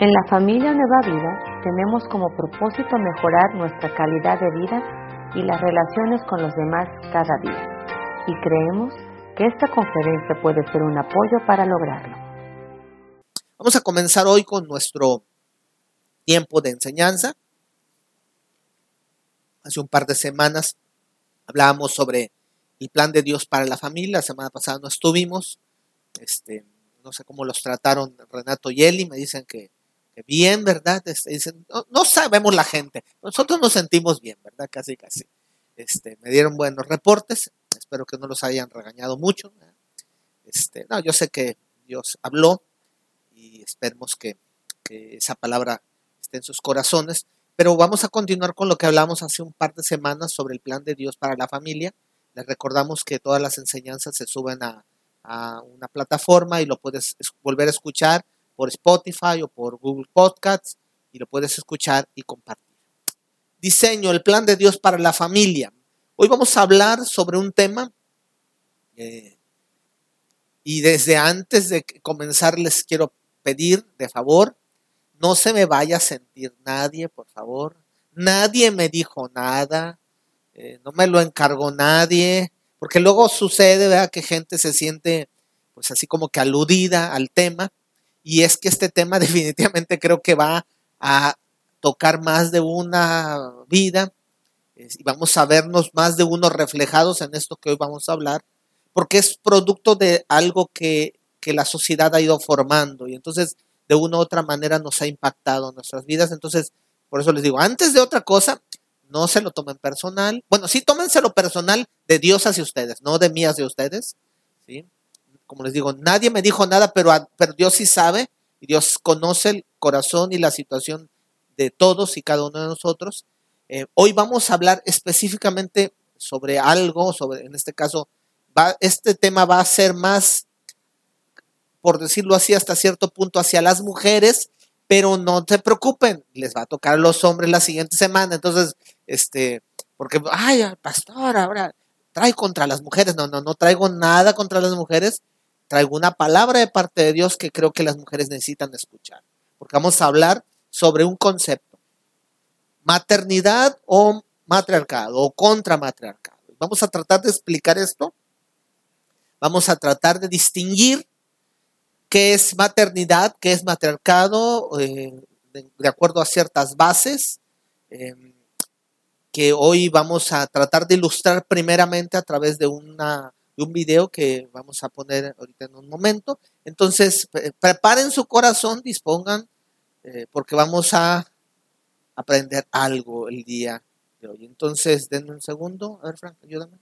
En la familia Nueva Vida tenemos como propósito mejorar nuestra calidad de vida y las relaciones con los demás cada día. Y creemos que esta conferencia puede ser un apoyo para lograrlo. Vamos a comenzar hoy con nuestro tiempo de enseñanza. Hace un par de semanas hablábamos sobre el plan de Dios para la familia. La semana pasada no estuvimos. Este, no sé cómo los trataron Renato y Eli. Me dicen que bien, ¿verdad? Dicen, no, sabemos la gente, nosotros nos sentimos bien, ¿verdad? Casi, casi. Este, me dieron buenos reportes, espero que no los hayan regañado mucho. Este, no, yo sé que Dios habló y esperemos que, que esa palabra esté en sus corazones, pero vamos a continuar con lo que hablamos hace un par de semanas sobre el plan de Dios para la familia. Les recordamos que todas las enseñanzas se suben a, a una plataforma y lo puedes volver a escuchar por Spotify o por Google Podcasts y lo puedes escuchar y compartir. Diseño, el plan de Dios para la familia. Hoy vamos a hablar sobre un tema eh, y desde antes de comenzar les quiero pedir de favor, no se me vaya a sentir nadie, por favor. Nadie me dijo nada, eh, no me lo encargó nadie, porque luego sucede ¿verdad? que gente se siente pues así como que aludida al tema y es que este tema definitivamente creo que va a tocar más de una vida y vamos a vernos más de uno reflejados en esto que hoy vamos a hablar, porque es producto de algo que, la sociedad ha ido formando y entonces de una u otra manera nos ha impactado nuestras vidas. Entonces, por eso les digo, antes de otra cosa, no se lo tomen personal. Bueno, sí, tómenselo personal de Dios hacia ustedes, no de mí hacia ustedes. ¿sí? Como les digo, nadie me dijo nada, pero, pero Dios sí sabe y Dios conoce el corazón y la situación de todos y cada uno de nosotros. Eh, hoy vamos a hablar específicamente sobre algo, sobre, en este caso, va, este tema va a ser más, por decirlo así, hasta cierto punto hacia las mujeres, pero no se preocupen, les va a tocar a los hombres la siguiente semana. Entonces, este, porque, ay, pastor, ahora trae contra las mujeres. No, no, no traigo nada contra las mujeres traigo una palabra de parte de Dios que creo que las mujeres necesitan escuchar. Porque vamos a hablar sobre un concepto. Maternidad o matriarcado o contra matriarcado. Vamos a tratar de explicar esto. Vamos a tratar de distinguir qué es maternidad, qué es matriarcado, eh, de, acuerdo a ciertas bases, eh, que hoy vamos a tratar de ilustrar primeramente a través de una un video que vamos a poner ahorita en un momento. Entonces, preparen su corazón, dispongan, eh, porque vamos a aprender algo el día de hoy. Entonces, denme un segundo. A ver, Frank, ayúdame.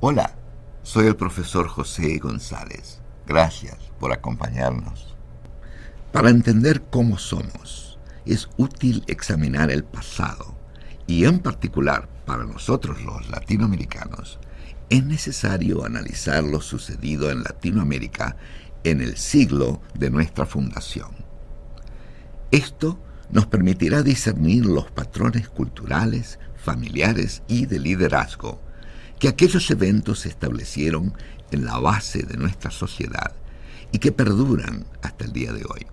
Hola, soy el profesor José González. Gracias por acompañarnos. Para entender cómo somos, es útil examinar el pasado y en particular para nosotros los latinoamericanos, es necesario analizar lo sucedido en Latinoamérica en el siglo de nuestra fundación. Esto nos permitirá discernir los patrones culturales, familiares y de liderazgo que aquellos eventos establecieron en la base de nuestra sociedad y que perduran hasta el día de hoy.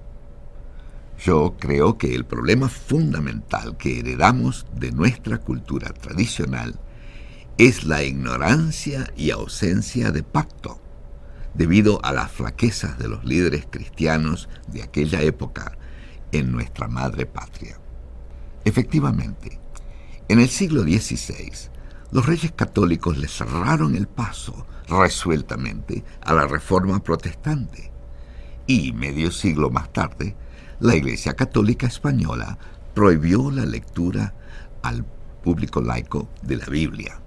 Yo creo que el problema fundamental que heredamos de nuestra cultura tradicional es la ignorancia y ausencia de pacto, debido a las flaquezas de los líderes cristianos de aquella época en nuestra madre patria. Efectivamente, en el siglo XVI, los reyes católicos le cerraron el paso resueltamente a la reforma protestante y medio siglo más tarde, la Iglesia Católica Española prohibió la lectura al público laico de la Biblia.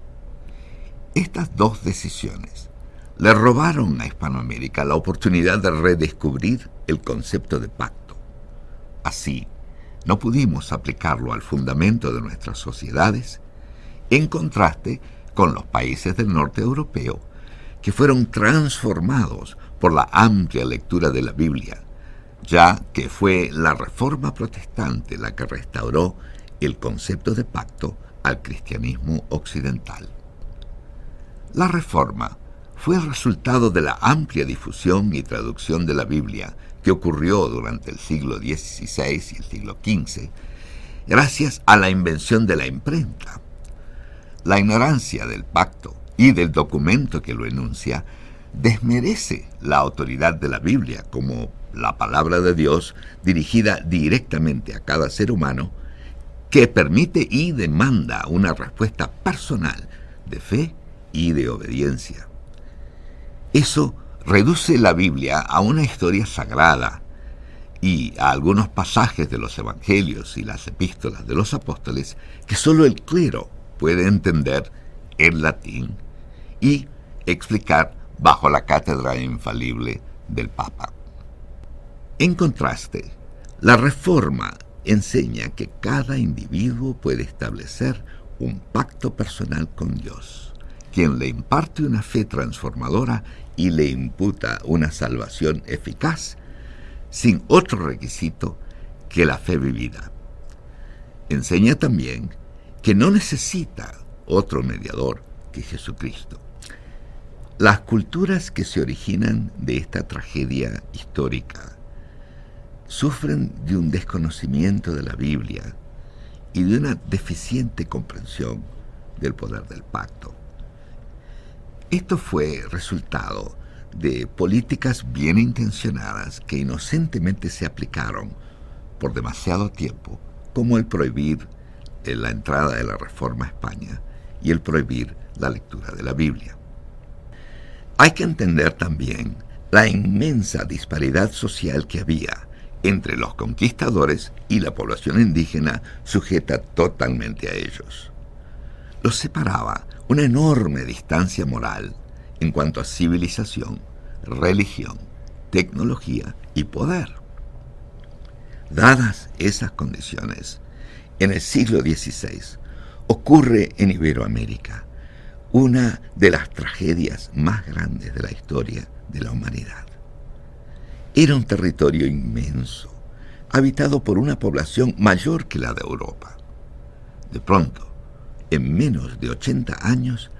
Estas dos decisiones le robaron a Hispanoamérica la oportunidad de redescubrir el concepto de pacto. Así, no pudimos aplicarlo al fundamento de nuestras sociedades, en contraste con los países del norte europeo, que fueron transformados por la amplia lectura de la Biblia ya que fue la Reforma Protestante la que restauró el concepto de pacto al cristianismo occidental. La Reforma fue el resultado de la amplia difusión y traducción de la Biblia que ocurrió durante el siglo XVI y el siglo XV, gracias a la invención de la imprenta. La ignorancia del pacto y del documento que lo enuncia desmerece la autoridad de la Biblia como la palabra de Dios dirigida directamente a cada ser humano que permite y demanda una respuesta personal de fe y de obediencia. Eso reduce la Biblia a una historia sagrada y a algunos pasajes de los evangelios y las epístolas de los apóstoles que solo el clero puede entender en latín y explicar bajo la cátedra infalible del Papa. En contraste, la Reforma enseña que cada individuo puede establecer un pacto personal con Dios, quien le imparte una fe transformadora y le imputa una salvación eficaz sin otro requisito que la fe vivida. Enseña también que no necesita otro mediador que Jesucristo. Las culturas que se originan de esta tragedia histórica sufren de un desconocimiento de la Biblia y de una deficiente comprensión del poder del pacto. Esto fue resultado de políticas bien intencionadas que inocentemente se aplicaron por demasiado tiempo, como el prohibir la entrada de la Reforma a España y el prohibir la lectura de la Biblia. Hay que entender también la inmensa disparidad social que había entre los conquistadores y la población indígena sujeta totalmente a ellos. Los separaba una enorme distancia moral en cuanto a civilización, religión, tecnología y poder. Dadas esas condiciones, en el siglo XVI ocurre en Iberoamérica una de las tragedias más grandes de la historia de la humanidad. Era un territorio inmenso, habitado por una población mayor que la de Europa. De pronto, en menos de 80 años,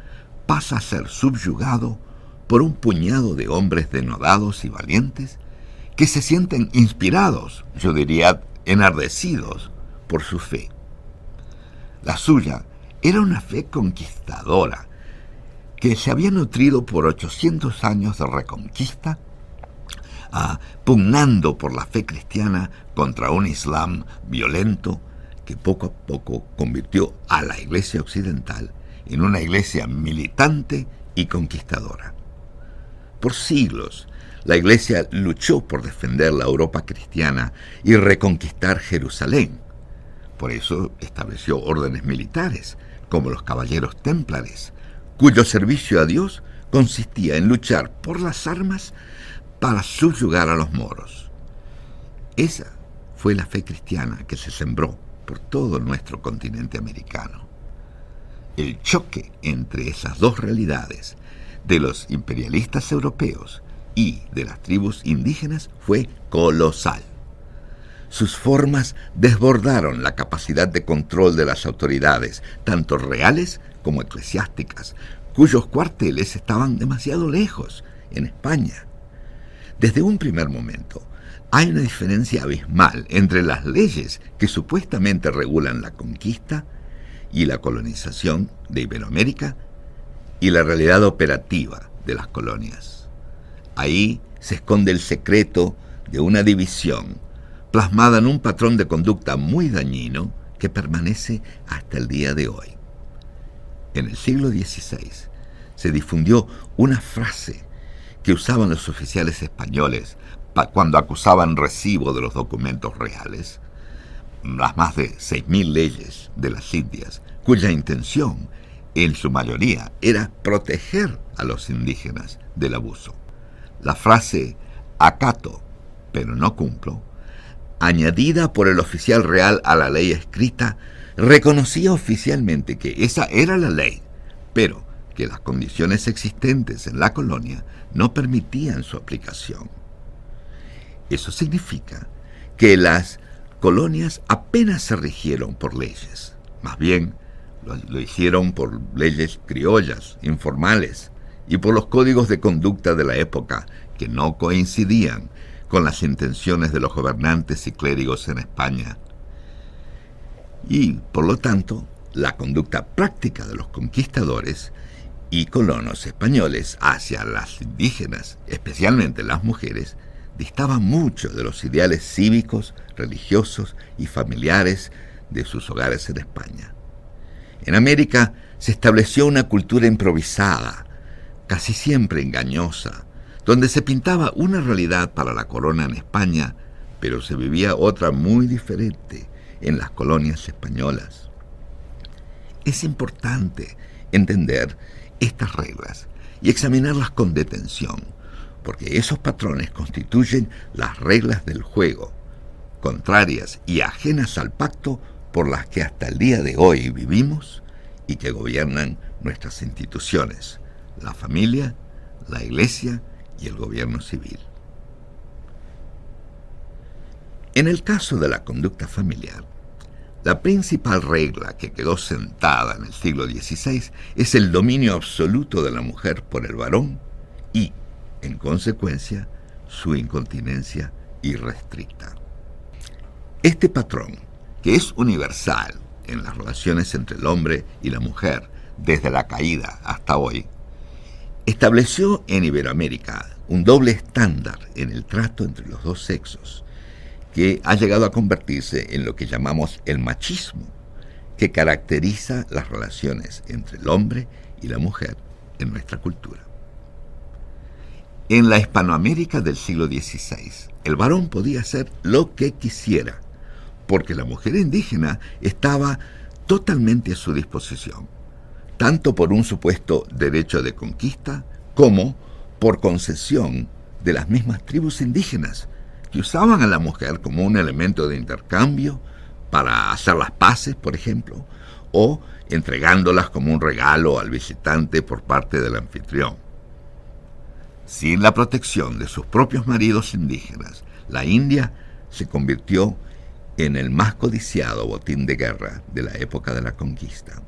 pasa a ser subyugado por un puñado de hombres denodados y valientes que se sienten inspirados, yo diría enardecidos, por su fe. La suya era una fe conquistadora, que se había nutrido por 800 años de reconquista pugnando por la fe cristiana contra un Islam violento que poco a poco convirtió a la Iglesia Occidental en una iglesia militante y conquistadora. Por siglos, la Iglesia luchó por defender la Europa cristiana y reconquistar Jerusalén. Por eso estableció órdenes militares, como los caballeros templares, cuyo servicio a Dios consistía en luchar por las armas para subyugar a los moros. Esa fue la fe cristiana que se sembró por todo nuestro continente americano. El choque entre esas dos realidades, de los imperialistas europeos y de las tribus indígenas, fue colosal. Sus formas desbordaron la capacidad de control de las autoridades, tanto reales como eclesiásticas, cuyos cuarteles estaban demasiado lejos, en España, desde un primer momento, hay una diferencia abismal entre las leyes que supuestamente regulan la conquista y la colonización de Iberoamérica y la realidad operativa de las colonias. Ahí se esconde el secreto de una división plasmada en un patrón de conducta muy dañino que permanece hasta el día de hoy. En el siglo XVI se difundió una frase que usaban los oficiales españoles cuando acusaban recibo de los documentos reales, las más de 6.000 leyes de las Indias, cuya intención, en su mayoría, era proteger a los indígenas del abuso. La frase acato, pero no cumplo, añadida por el oficial real a la ley escrita, reconocía oficialmente que esa era la ley, pero que las condiciones existentes en la colonia no permitían su aplicación. Eso significa que las colonias apenas se rigieron por leyes, más bien lo, hicieron por leyes criollas, informales y por los códigos de conducta de la época que no coincidían con las intenciones de los gobernantes y clérigos en España. Y, por lo tanto, la conducta práctica de los conquistadores y colonos españoles hacia las indígenas, especialmente las mujeres, distaba mucho de los ideales cívicos, religiosos y familiares de sus hogares en España. En América se estableció una cultura improvisada, casi siempre engañosa, donde se pintaba una realidad para la corona en España, pero se vivía otra muy diferente en las colonias españolas. Es importante entender estas reglas y examinarlas con detención, porque esos patrones constituyen las reglas del juego, contrarias y ajenas al pacto por las que hasta el día de hoy vivimos y que gobiernan nuestras instituciones, la familia, la iglesia y el gobierno civil. En el caso de la conducta familiar, la principal regla que quedó sentada en el siglo XVI es el dominio absoluto de la mujer por el varón y, en consecuencia, su incontinencia irrestricta. Este patrón, que es universal en las relaciones entre el hombre y la mujer desde la caída hasta hoy, estableció en Iberoamérica un doble estándar en el trato entre los dos sexos que ha llegado a convertirse en lo que llamamos el machismo, que caracteriza las relaciones entre el hombre y la mujer en nuestra cultura. En la Hispanoamérica del siglo XVI, el varón podía hacer lo que quisiera, porque la mujer indígena estaba totalmente a su disposición, tanto por un supuesto derecho de conquista como por concesión de las mismas tribus indígenas, que usaban a la mujer como un elemento de intercambio para hacer las paces, por ejemplo, o entregándolas como un regalo al visitante por parte del anfitrión. Sin la protección de sus propios maridos indígenas, la India se convirtió en el más codiciado botín de guerra de la época de la conquista.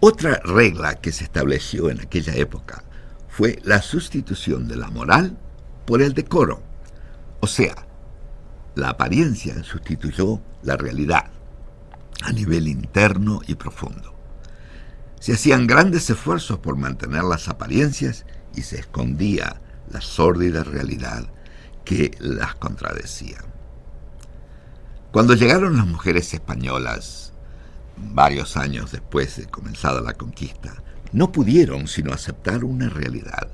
Otra regla que se estableció en aquella época fue la sustitución de la moral por el decoro. O sea, la apariencia sustituyó la realidad a nivel interno y profundo. Se hacían grandes esfuerzos por mantener las apariencias y se escondía la sórdida realidad que las contradecía. Cuando llegaron las mujeres españolas, varios años después de comenzada la conquista, no pudieron sino aceptar una realidad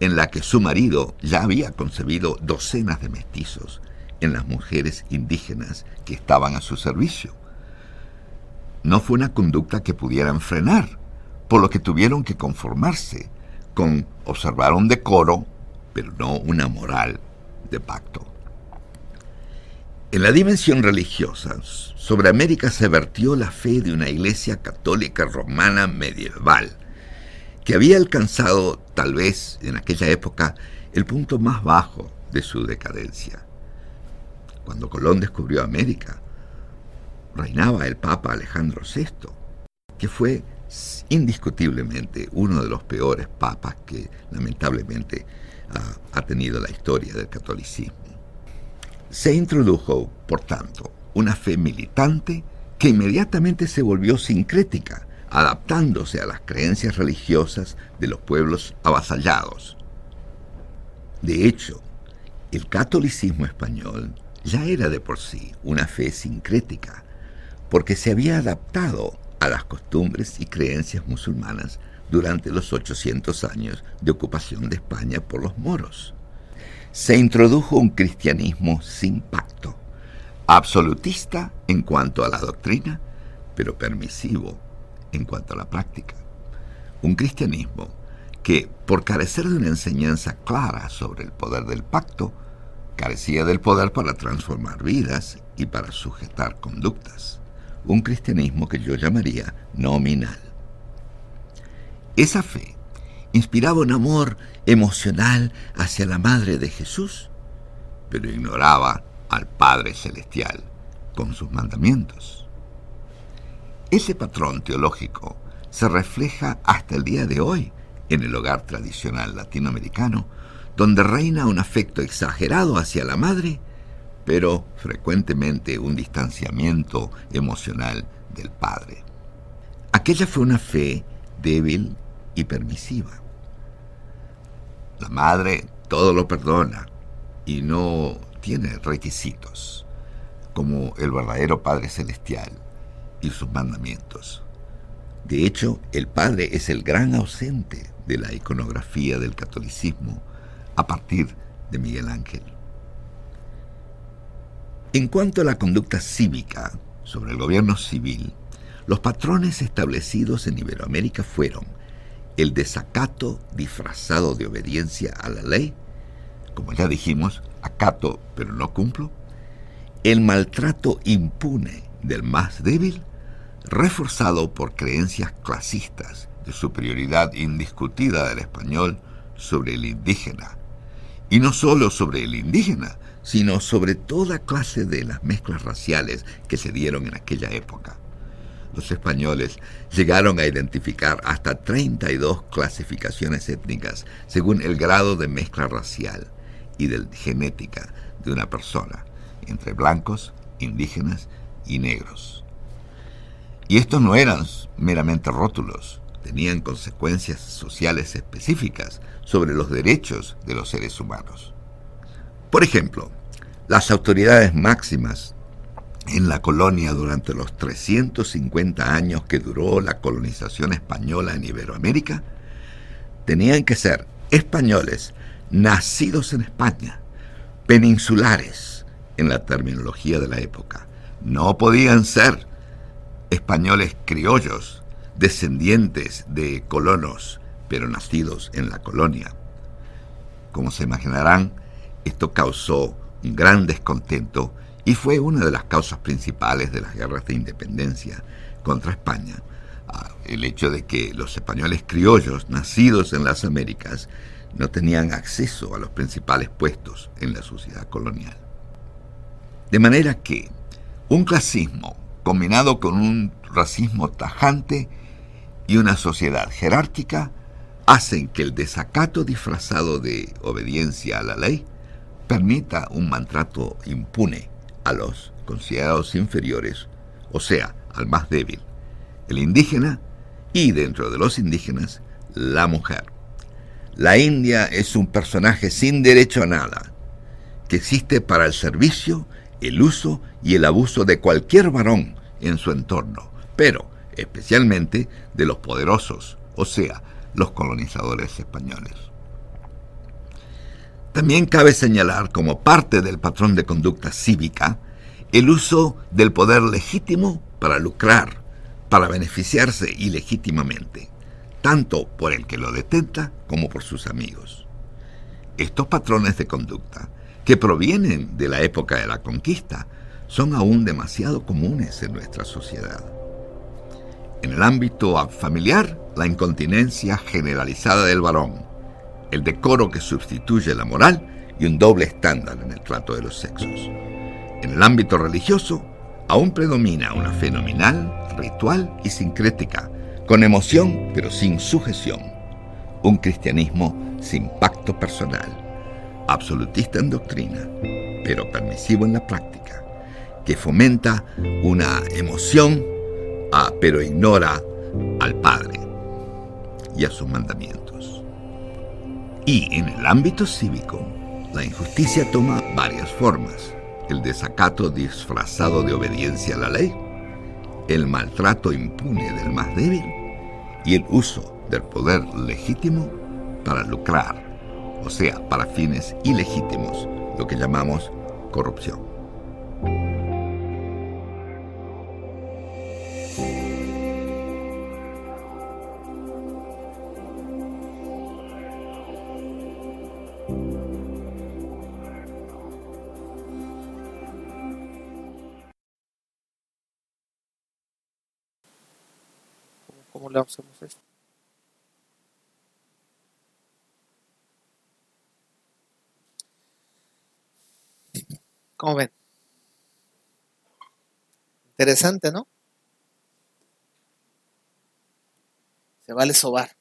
en la que su marido ya había concebido docenas de mestizos en las mujeres indígenas que estaban a su servicio. No fue una conducta que pudieran frenar, por lo que tuvieron que conformarse con observar un decoro, pero no una moral de pacto. En la dimensión religiosa, sobre América se vertió la fe de una iglesia católica romana medieval, que había alcanzado, tal vez en aquella época, el punto más bajo de su decadencia. Cuando Colón descubrió América, reinaba el Papa Alejandro VI, que fue indiscutiblemente uno de los peores papas que lamentablemente ha, tenido la historia del catolicismo. Se introdujo, por tanto, una fe militante que inmediatamente se volvió sincrética, adaptándose a las creencias religiosas de los pueblos avasallados. De hecho, el catolicismo español ya era de por sí una fe sincrética, porque se había adaptado a las costumbres y creencias musulmanas durante los 800 años de ocupación de España por los moros. Se introdujo un cristianismo sin pacto, absolutista en cuanto a la doctrina, pero permisivo en cuanto a la práctica. Un cristianismo que, por carecer de una enseñanza clara sobre el poder del pacto, carecía del poder para transformar vidas y para sujetar conductas. Un cristianismo que yo llamaría nominal. Esa fe inspiraba un amor emocional hacia la Madre de Jesús, pero ignoraba al Padre Celestial con sus mandamientos. Ese patrón teológico se refleja hasta el día de hoy en el hogar tradicional latinoamericano, donde reina un afecto exagerado hacia la madre, pero frecuentemente un distanciamiento emocional del padre. Aquella fue una fe débil y permisiva. La madre todo lo perdona y no tiene requisitos, como el verdadero Padre Celestial y sus mandamientos. De hecho, el Padre es el gran ausente de la iconografía del catolicismo a partir de Miguel Ángel. En cuanto a la conducta cívica sobre el gobierno civil, los patrones establecidos en Iberoamérica fueron el desacato disfrazado de obediencia a la ley, como ya dijimos, acato pero no cumplo, el maltrato impune del más débil, reforzado por creencias clasistas de superioridad indiscutida del español sobre el indígena, y no solo sobre el indígena, sino sobre toda clase de las mezclas raciales que se dieron en aquella época. Los españoles llegaron a identificar hasta 32 clasificaciones étnicas según el grado de mezcla racial y de genética de una persona, entre blancos, indígenas y negros. Y estos no eran meramente rótulos, tenían consecuencias sociales específicas sobre los derechos de los seres humanos. Por ejemplo, las autoridades máximas en la colonia durante los 350 años que duró la colonización española en Iberoamérica tenían que ser españoles nacidos en España, peninsulares en la terminología de la época. No podían ser españoles criollos descendientes de colonos, pero nacidos en la colonia. Como se imaginarán, esto causó un gran descontento y fue una de las causas principales de las guerras de independencia contra España. Ah, el hecho de que los españoles criollos nacidos en las Américas no tenían acceso a los principales puestos en la sociedad colonial. De manera que un clasismo combinado con un racismo tajante y una sociedad jerárquica hacen que el desacato disfrazado de obediencia a la ley permita un maltrato impune a los considerados inferiores, o sea, al más débil, el indígena y dentro de los indígenas, la mujer. La India es un personaje sin derecho a nada, que existe para el servicio, el uso y el abuso de cualquier varón en su entorno, pero especialmente de los poderosos, o sea, los colonizadores españoles. También cabe señalar como parte del patrón de conducta cívica el uso del poder legítimo para lucrar, para beneficiarse ilegítimamente, tanto por el que lo detenta como por sus amigos. Estos patrones de conducta, que provienen de la época de la conquista, son aún demasiado comunes en nuestra sociedad. En el ámbito familiar, la incontinencia generalizada del varón, el decoro que sustituye la moral y un doble estándar en el trato de los sexos. En el ámbito religioso, aún predomina una fenomenal, ritual y sincrética, con emoción pero sin sujeción. Un cristianismo sin pacto personal, absolutista en doctrina, pero permisivo en la práctica, que fomenta una emoción Ah, pero ignora al Padre y a sus mandamientos. Y en el ámbito cívico, la injusticia toma varias formas. El desacato disfrazado de obediencia a la ley, el maltrato impune del más débil y el uso del poder legítimo para lucrar, o sea, para fines ilegítimos, lo que llamamos corrupción. le hacemos esto? ¿Cómo ven? Interesante, ¿no? Se vale sobar.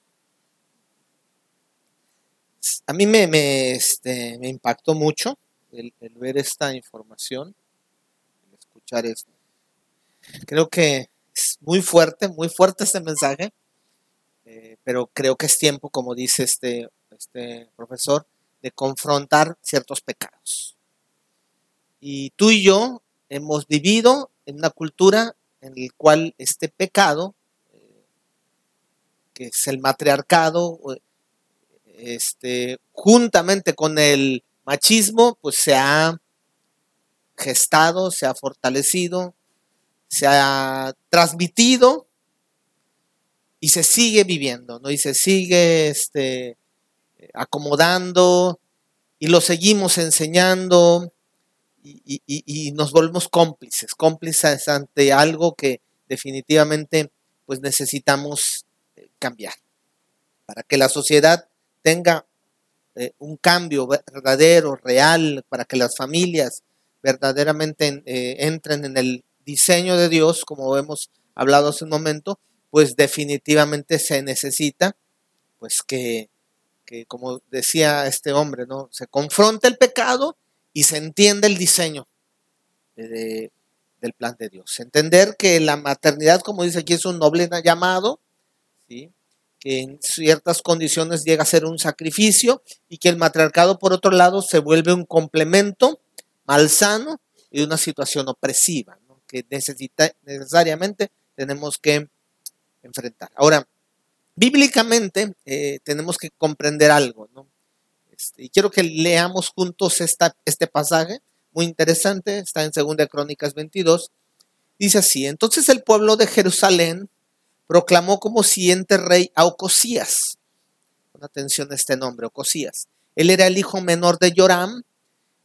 a mí me, me, este, me impactó mucho el, ver esta información, el escuchar esto. Creo que es muy fuerte, muy fuerte este mensaje, eh, pero creo que es tiempo, como dice este, este profesor, de confrontar ciertos pecados. Y tú y yo hemos vivido en una cultura en la cual este pecado, eh, que es el matriarcado, este, juntamente con el machismo, pues se ha gestado, se ha fortalecido, se ha transmitido y se sigue viviendo, ¿no? Y se sigue este, acomodando y lo seguimos enseñando y, nos volvemos cómplices, cómplices ante algo que definitivamente pues necesitamos eh, cambiar para que la sociedad tenga eh, un cambio verdadero, real, para que las familias verdaderamente eh, entren en el diseño de Dios, como hemos hablado hace un momento, pues definitivamente se necesita, pues que, que como decía este hombre, ¿no? Se confronta el pecado y se entiende el diseño de, del plan de Dios. Entender que la maternidad, como dice aquí, es un noble llamado, ¿sí? que en ciertas condiciones llega a ser un sacrificio y que el matriarcado, por otro lado, se vuelve un complemento malsano y una situación opresiva, ¿no? que necesariamente tenemos que enfrentar. Ahora, bíblicamente eh, tenemos que comprender algo, ¿no? Este, y quiero que leamos juntos este pasaje, muy interesante, está en 2 Crónicas 22. Dice así, entonces el pueblo de Jerusalén proclamó como siguiente rey a Ocosías. Con atención a este nombre, Ocosías. Él era el hijo menor de Joram,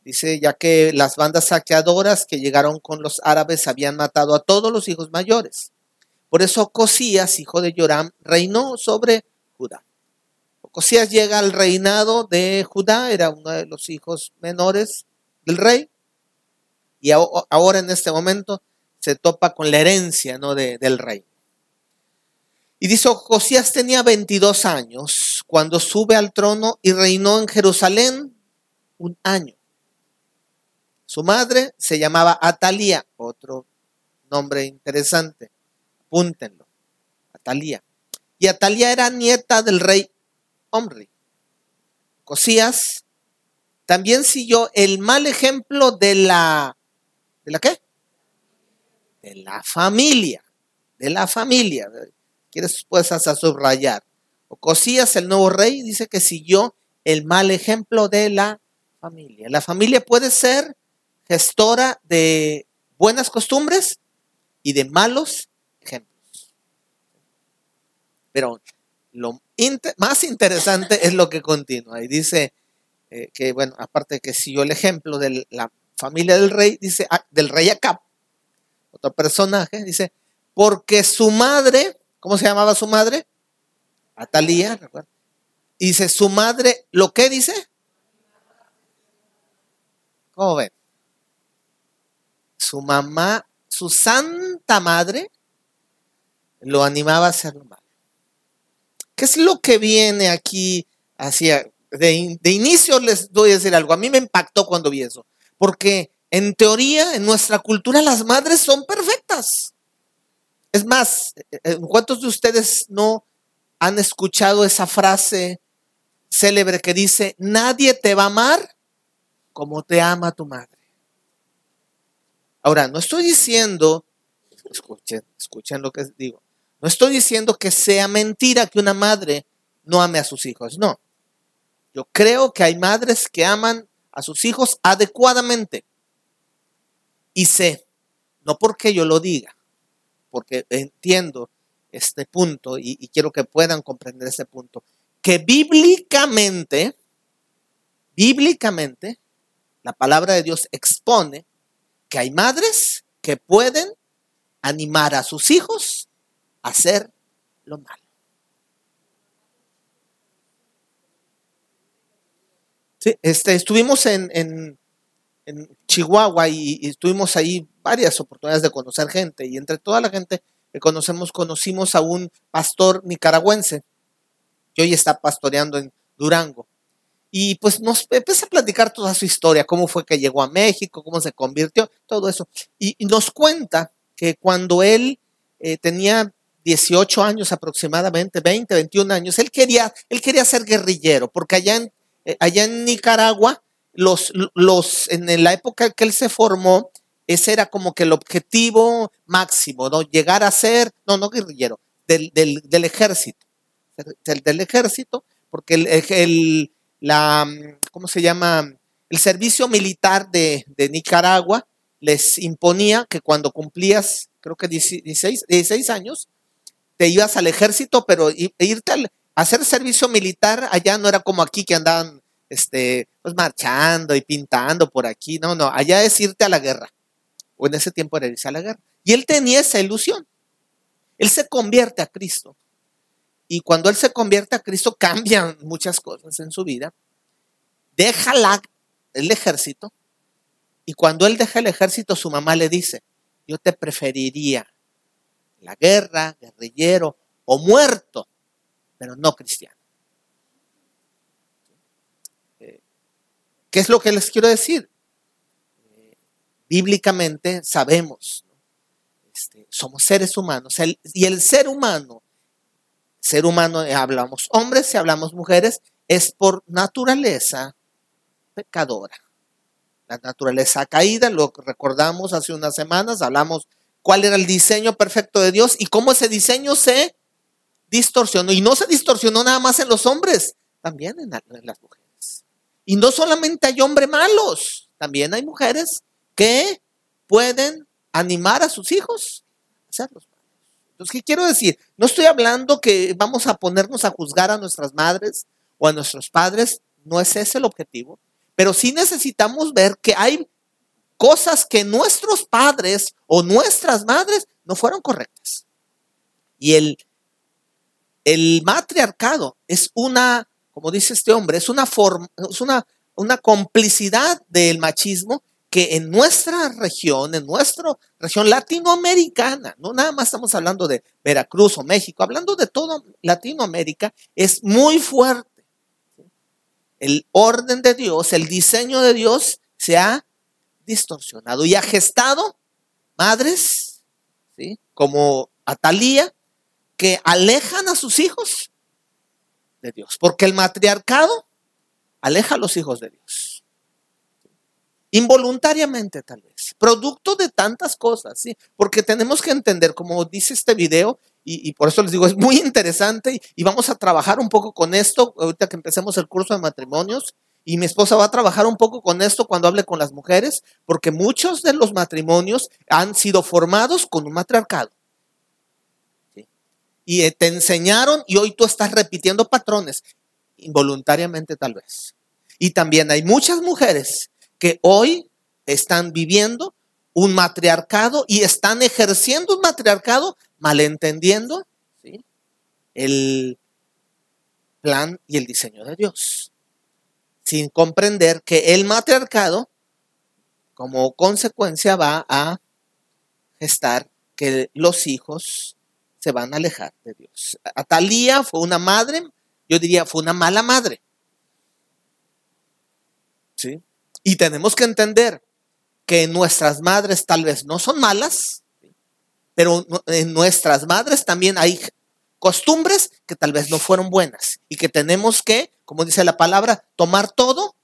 dice, ya que las bandas saqueadoras que llegaron con los árabes habían matado a todos los hijos mayores. Por eso Ocosías, hijo de Joram, reinó sobre Judá. Ocosías llega al reinado de Judá, era uno de los hijos menores del rey, y ahora en este momento se topa con la herencia ¿no? de, del rey. Y dice, Josías tenía 22 años cuando sube al trono y reinó en Jerusalén un año. Su madre se llamaba Atalía, otro nombre interesante, apúntenlo, Atalía. Y Atalía era nieta del rey Omri. Josías también siguió el mal ejemplo de la, ¿de la qué? De la familia, de la familia quieres pues hasta subrayar. Ocosías, el nuevo rey, dice que siguió el mal ejemplo de la familia. La familia puede ser gestora de buenas costumbres y de malos ejemplos. Pero lo más interesante es lo que continúa. Y dice eh, que, bueno, aparte que siguió el ejemplo de la familia del rey, dice, ah, del rey Acab, otro personaje, dice, porque su madre ¿Cómo se llamaba su madre? Atalía, Y dice, su madre, ¿lo qué dice? ¿Cómo ven? Su mamá, su santa madre, lo animaba a hacer lo malo. ¿Qué es lo que viene aquí hacia... De, de inicio les doy a decir algo. A mí me impactó cuando vi eso. Porque en teoría, en nuestra cultura, las madres son perfectas. Es más, ¿cuántos de ustedes no han escuchado esa frase célebre que dice, nadie te va a amar como te ama tu madre? Ahora, no estoy diciendo, escuchen, escuchen lo que digo, no estoy diciendo que sea mentira que una madre no ame a sus hijos, no. Yo creo que hay madres que aman a sus hijos adecuadamente. Y sé, no porque yo lo diga, porque entiendo este punto y, quiero que puedan comprender ese punto, que bíblicamente, bíblicamente, la palabra de Dios expone que hay madres que pueden animar a sus hijos hacer lo malo. Sí, este, estuvimos en, en, en Chihuahua y, y, estuvimos ahí varias oportunidades de conocer gente y entre toda la gente que conocemos conocimos a un pastor nicaragüense que hoy está pastoreando en Durango. y pues nos empieza a platicar toda su historia, cómo fue que llegó a México, cómo se convirtió, todo eso. Y, nos cuenta que cuando él eh, tenía 18 años aproximadamente, 20, 21 años, él quería, él quería ser guerrillero, porque allá en, eh, allá en Nicaragua, los, los, en la época que él se formó, ese era como que el objetivo máximo, ¿no? Llegar a ser, no, no guerrillero, del, del, ejército, del, del, ejército, porque el, el, la, ¿cómo se llama? El servicio militar de, de, Nicaragua les imponía que cuando cumplías, creo que 16, 16 años, te ibas al ejército, pero irte a hacer servicio militar allá no era como aquí que andaban este, pues marchando y pintando por aquí, no, no, allá es irte a la guerra o en ese tiempo era irse a la guerra. Y él tenía esa ilusión. Él se convierte a Cristo. Y cuando él se convierte a Cristo, cambian muchas cosas en su vida. Deja el ejército. Y cuando él deja el ejército, su mamá le dice, yo te preferiría la guerra, guerrillero o muerto, pero no cristiano. Eh, ¿Qué es lo que les quiero decir? bíblicamente sabemos, este, somos seres humanos, y el ser humano, ser humano, eh, hablamos hombres y hablamos mujeres, es por naturaleza pecadora. La naturaleza caída, lo recordamos hace unas semanas, hablamos cuál era el diseño perfecto de Dios y cómo ese diseño se distorsionó. Y no se distorsionó nada más en los hombres, también en, las mujeres. Y no solamente hay hombres malos, también hay mujeres que pueden animar a sus hijos a hacerlos. Entonces, ¿qué quiero decir? No estoy hablando que vamos a ponernos a juzgar a nuestras madres o a nuestros padres, no es ese el objetivo, pero sí necesitamos ver que hay cosas que nuestros padres o nuestras madres no fueron correctas. Y el, el matriarcado es una, como dice este hombre, es una forma, es una, una complicidad del machismo que en nuestra región, en nuestra región latinoamericana, no nada más estamos hablando de Veracruz o México, hablando de toda Latinoamérica, es muy fuerte. El orden de Dios, el diseño de Dios se ha distorsionado y ha gestado madres, ¿sí? como Atalía, que alejan a sus hijos de Dios, porque el matriarcado aleja a los hijos de Dios. Involuntariamente tal vez, producto de tantas cosas, ¿sí? Porque tenemos que entender, como dice este video, y, por eso les digo, es muy interesante y, vamos a trabajar un poco con esto, ahorita que empecemos el curso de matrimonios, y mi esposa va a trabajar un poco con esto cuando hable con las mujeres, porque muchos de los matrimonios han sido formados con un matriarcado. Y eh, te enseñaron y hoy tú estás repitiendo patrones, involuntariamente tal vez. Y también hay muchas mujeres que hoy están viviendo un matriarcado y están ejerciendo un matriarcado malentendiendo el plan y el diseño de Dios, sin comprender que el matriarcado como consecuencia va a gestar que los hijos se van a alejar de Dios. Atalía fue una madre, yo diría fue una mala madre. ¿Sí? Y tenemos que entender que nuestras madres tal vez no son malas, pero en nuestras madres también hay costumbres que tal vez no fueron buenas y que tenemos que, como dice la palabra, tomar todo,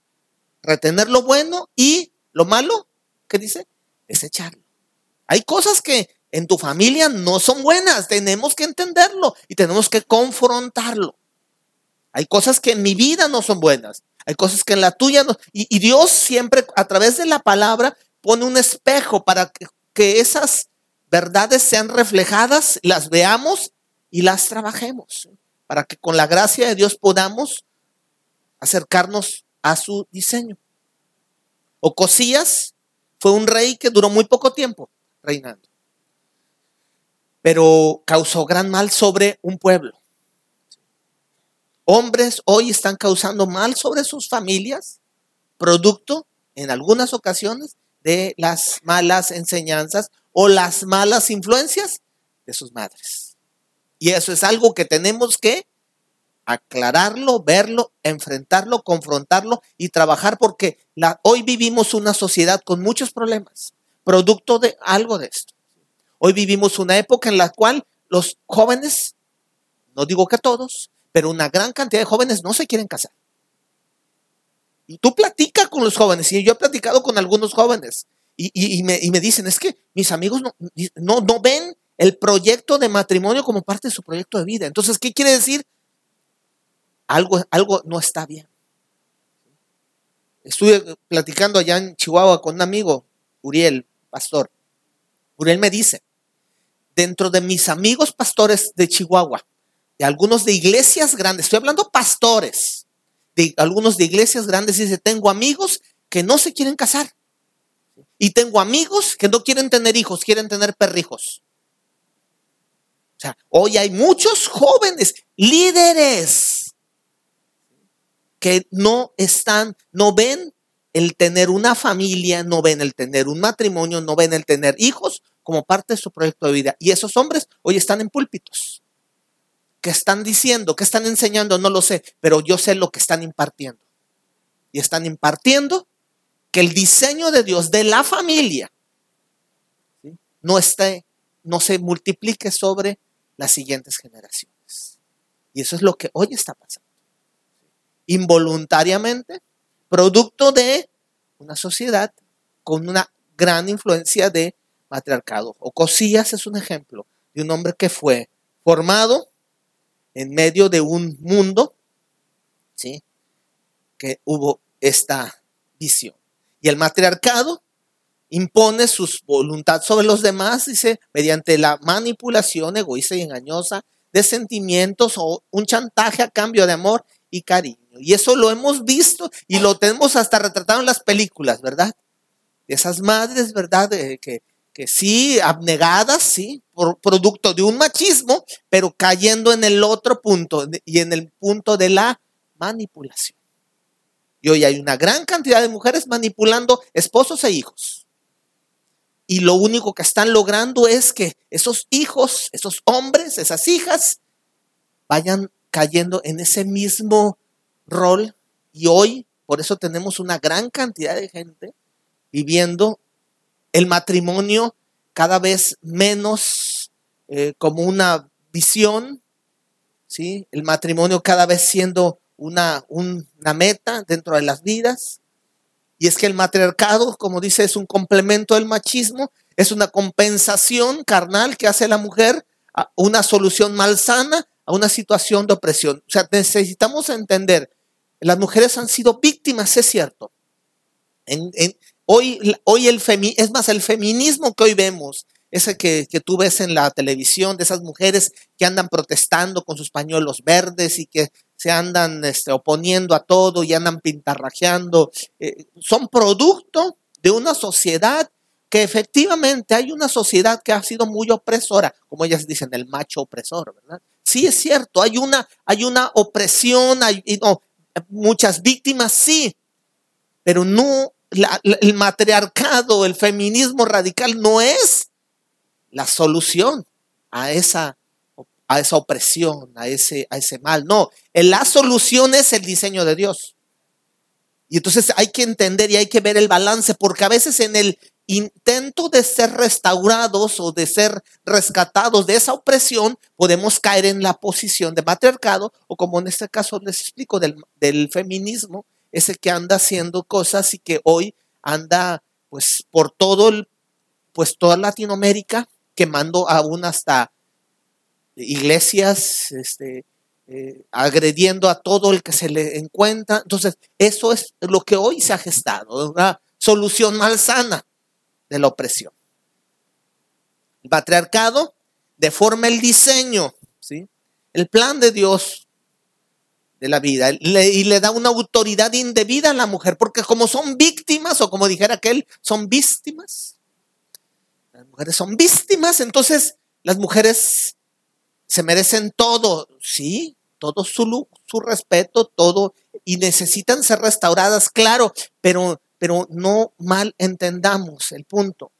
retener lo bueno y lo malo, ¿qué dice? Desecharlo. Hay cosas que en tu familia no son buenas, tenemos que entenderlo y tenemos que confrontarlo. Hay cosas que en mi vida no son buenas hay cosas que en la tuya no. Y, Dios siempre a través de la palabra pone un espejo para que esas verdades sean reflejadas, las veamos y las trabajemos. Para que con la gracia de Dios podamos acercarnos a su diseño. Ocosías fue un rey que duró muy poco tiempo reinando, pero causó gran mal sobre un pueblo hombres hoy están causando mal sobre sus familias, producto en algunas ocasiones de las malas enseñanzas o las malas influencias de sus madres. Y eso es algo que tenemos que aclararlo, verlo, enfrentarlo, confrontarlo y trabajar porque la, hoy vivimos una sociedad con muchos problemas, producto de algo de esto. Hoy vivimos una época en la cual los jóvenes, no digo que todos, pero una gran cantidad de jóvenes no se quieren casar. Y tú platicas con los jóvenes, y yo he platicado con algunos jóvenes, y, me, dicen, es que mis amigos no, no, no ven el proyecto de matrimonio como parte de su proyecto de vida. Entonces, ¿qué quiere decir? Algo, algo no está bien. Estuve platicando allá en Chihuahua con un amigo, Uriel, pastor. Uriel me dice, dentro de mis amigos pastores de Chihuahua, de algunos de iglesias grandes, estoy hablando pastores, de algunos de iglesias grandes, dice, tengo amigos que no se quieren casar. Y tengo amigos que no quieren tener hijos, quieren tener perrijos. O sea, hoy hay muchos jóvenes, líderes, que no están, no ven el tener una familia, no ven el tener un matrimonio, no ven el tener hijos como parte de su proyecto de vida. Y esos hombres hoy están en púlpitos. ¿Qué están diciendo? ¿Qué están enseñando? No lo sé, pero yo sé lo que están impartiendo. Y están impartiendo que el diseño de Dios de la familia no esté, no se multiplique sobre las siguientes generaciones. Y eso es lo que hoy está pasando. Involuntariamente, producto de una sociedad con una gran influencia de matriarcado. Ocosías es un ejemplo de un hombre que fue formado en medio de un mundo, ¿sí? Que hubo esta visión. Y el matriarcado impone su voluntad sobre los demás, dice, mediante la manipulación egoísta y engañosa de sentimientos o un chantaje a cambio de amor y cariño. Y eso lo hemos visto y lo tenemos hasta retratado en las películas, ¿verdad? Esas madres, ¿verdad? que, que sí, abnegadas, sí, por producto de un machismo, pero cayendo en el otro punto y en el punto de la manipulación. Y hoy hay una gran cantidad de mujeres manipulando esposos e hijos. Y lo único que están logrando es que esos hijos, esos hombres, esas hijas, vayan cayendo en ese mismo rol. Y hoy, por eso tenemos una gran cantidad de gente viviendo el matrimonio cada vez menos eh, como una visión, ¿sí? el matrimonio cada vez siendo una, una meta dentro de las vidas. Y es que el matriarcado, como dice, es un complemento del machismo, es una compensación carnal que hace la mujer, una solución malsana a una situación de opresión. O sea, necesitamos entender, las mujeres han sido víctimas, es cierto. Hoy, hoy el femi es más, el feminismo que hoy vemos, ese que, tú ves en la televisión, de esas mujeres que andan protestando con sus pañuelos verdes y que se andan este, oponiendo a todo y andan pintarrajeando, eh, son producto de una sociedad que efectivamente hay una sociedad que ha sido muy opresora, como ellas dicen, el macho opresor, ¿verdad? Sí es cierto, hay una, hay una opresión, hay muchas víctimas, sí, pero no el matriarcado, el feminismo radical no es la solución a esa, a esa opresión, a ese, a ese mal. No, la solución es el diseño de Dios. Y entonces hay que entender y hay que ver el balance, porque a veces en el intento de ser restaurados o de ser rescatados de esa opresión, podemos caer en la posición de matriarcado o como en este caso les explico del, feminismo, ese que anda haciendo cosas y que hoy anda pues por todo el, pues toda Latinoamérica, quemando aún hasta iglesias, este, eh, agrediendo a todo el que se le encuentra. Entonces, eso es lo que hoy se ha gestado, una solución malsana de la opresión. El patriarcado deforma el diseño, ¿sí? El plan de Dios de la vida y le da una autoridad indebida a la mujer, porque como son víctimas, o como dijera aquel, son víctimas. Las mujeres son víctimas, entonces las mujeres se merecen todo, sí, todo su, su respeto, todo, y necesitan ser restauradas, claro, pero, pero no mal entendamos el punto.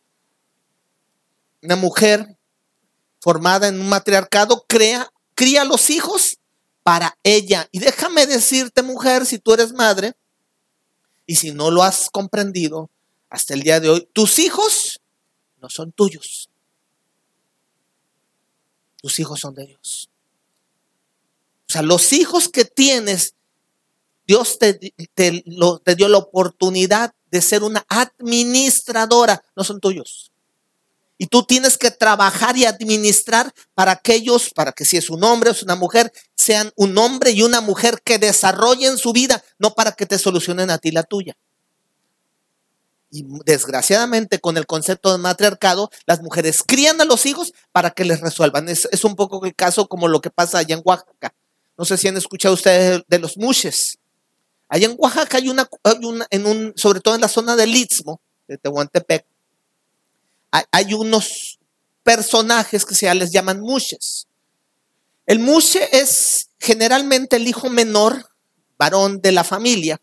Una mujer formada en un matriarcado crea, cría a los hijos para ella. Y déjame decirte, mujer, si tú eres madre, y si no lo has comprendido hasta el día de hoy, tus hijos no son tuyos. Tus hijos son de Dios. O sea, los hijos que tienes, Dios te, te, dio la oportunidad de ser una administradora, no son tuyos. Y tú tienes que trabajar y administrar para que ellos, para que si es un hombre o es una mujer, sean un hombre y una mujer que desarrollen su vida, no para que te solucionen a ti la tuya. Y desgraciadamente con el concepto de matriarcado, las mujeres crían a los hijos para que les resuelvan. Es, es un poco el caso como lo que pasa allá en Oaxaca. No sé si han escuchado ustedes de los mushes. Allá en Oaxaca hay una, hay una sobre todo en la zona del Istmo, de Tehuantepec, hay unos personajes que se les llaman mushes. El mushe es generalmente el hijo menor, varón de la familia,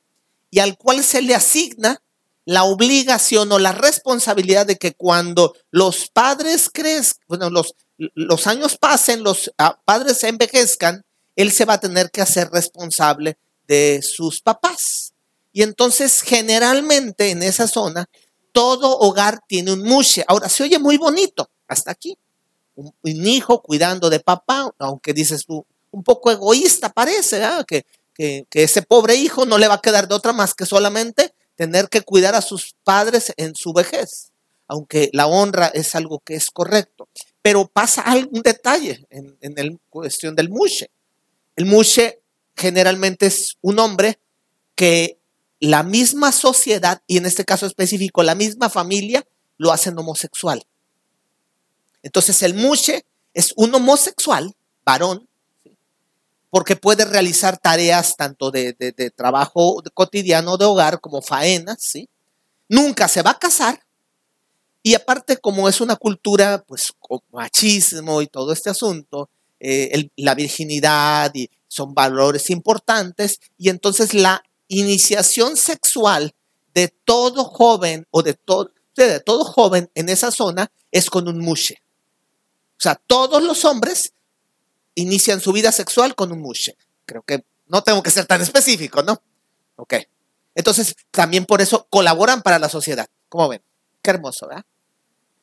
y al cual se le asigna la obligación o la responsabilidad de que cuando los padres crezcan, bueno, los, los años pasen, los ah, padres se envejezcan, él se va a tener que hacer responsable de sus papás. Y entonces generalmente en esa zona todo hogar tiene un mushe. Ahora, se oye muy bonito, hasta aquí. Un, hijo cuidando de papá, aunque dices tú, un poco egoísta parece, que, que, que, ese pobre hijo no le va a quedar de otra más que solamente tener que cuidar a sus padres en su vejez, aunque la honra es algo que es correcto. Pero pasa algún detalle en, en la cuestión del mushe. El mushe generalmente es un hombre que la misma sociedad, y en este caso específico la misma familia, lo hacen homosexual. Entonces el mushe es un homosexual, varón, porque puede realizar tareas tanto de, de, de, trabajo cotidiano de hogar como faenas, ¿sí? Nunca se va a casar. Y aparte, como es una cultura, pues, con machismo y todo este asunto, eh, la virginidad y son valores importantes, y entonces la iniciación sexual de todo joven o de todo, de todo joven en esa zona es con un mushe. O sea, todos los hombres inician su vida sexual con un mushe. Creo que no tengo que ser tan específico, ¿no? Ok. Entonces, también por eso colaboran para la sociedad. ¿Cómo ven? Qué hermoso, ¿verdad?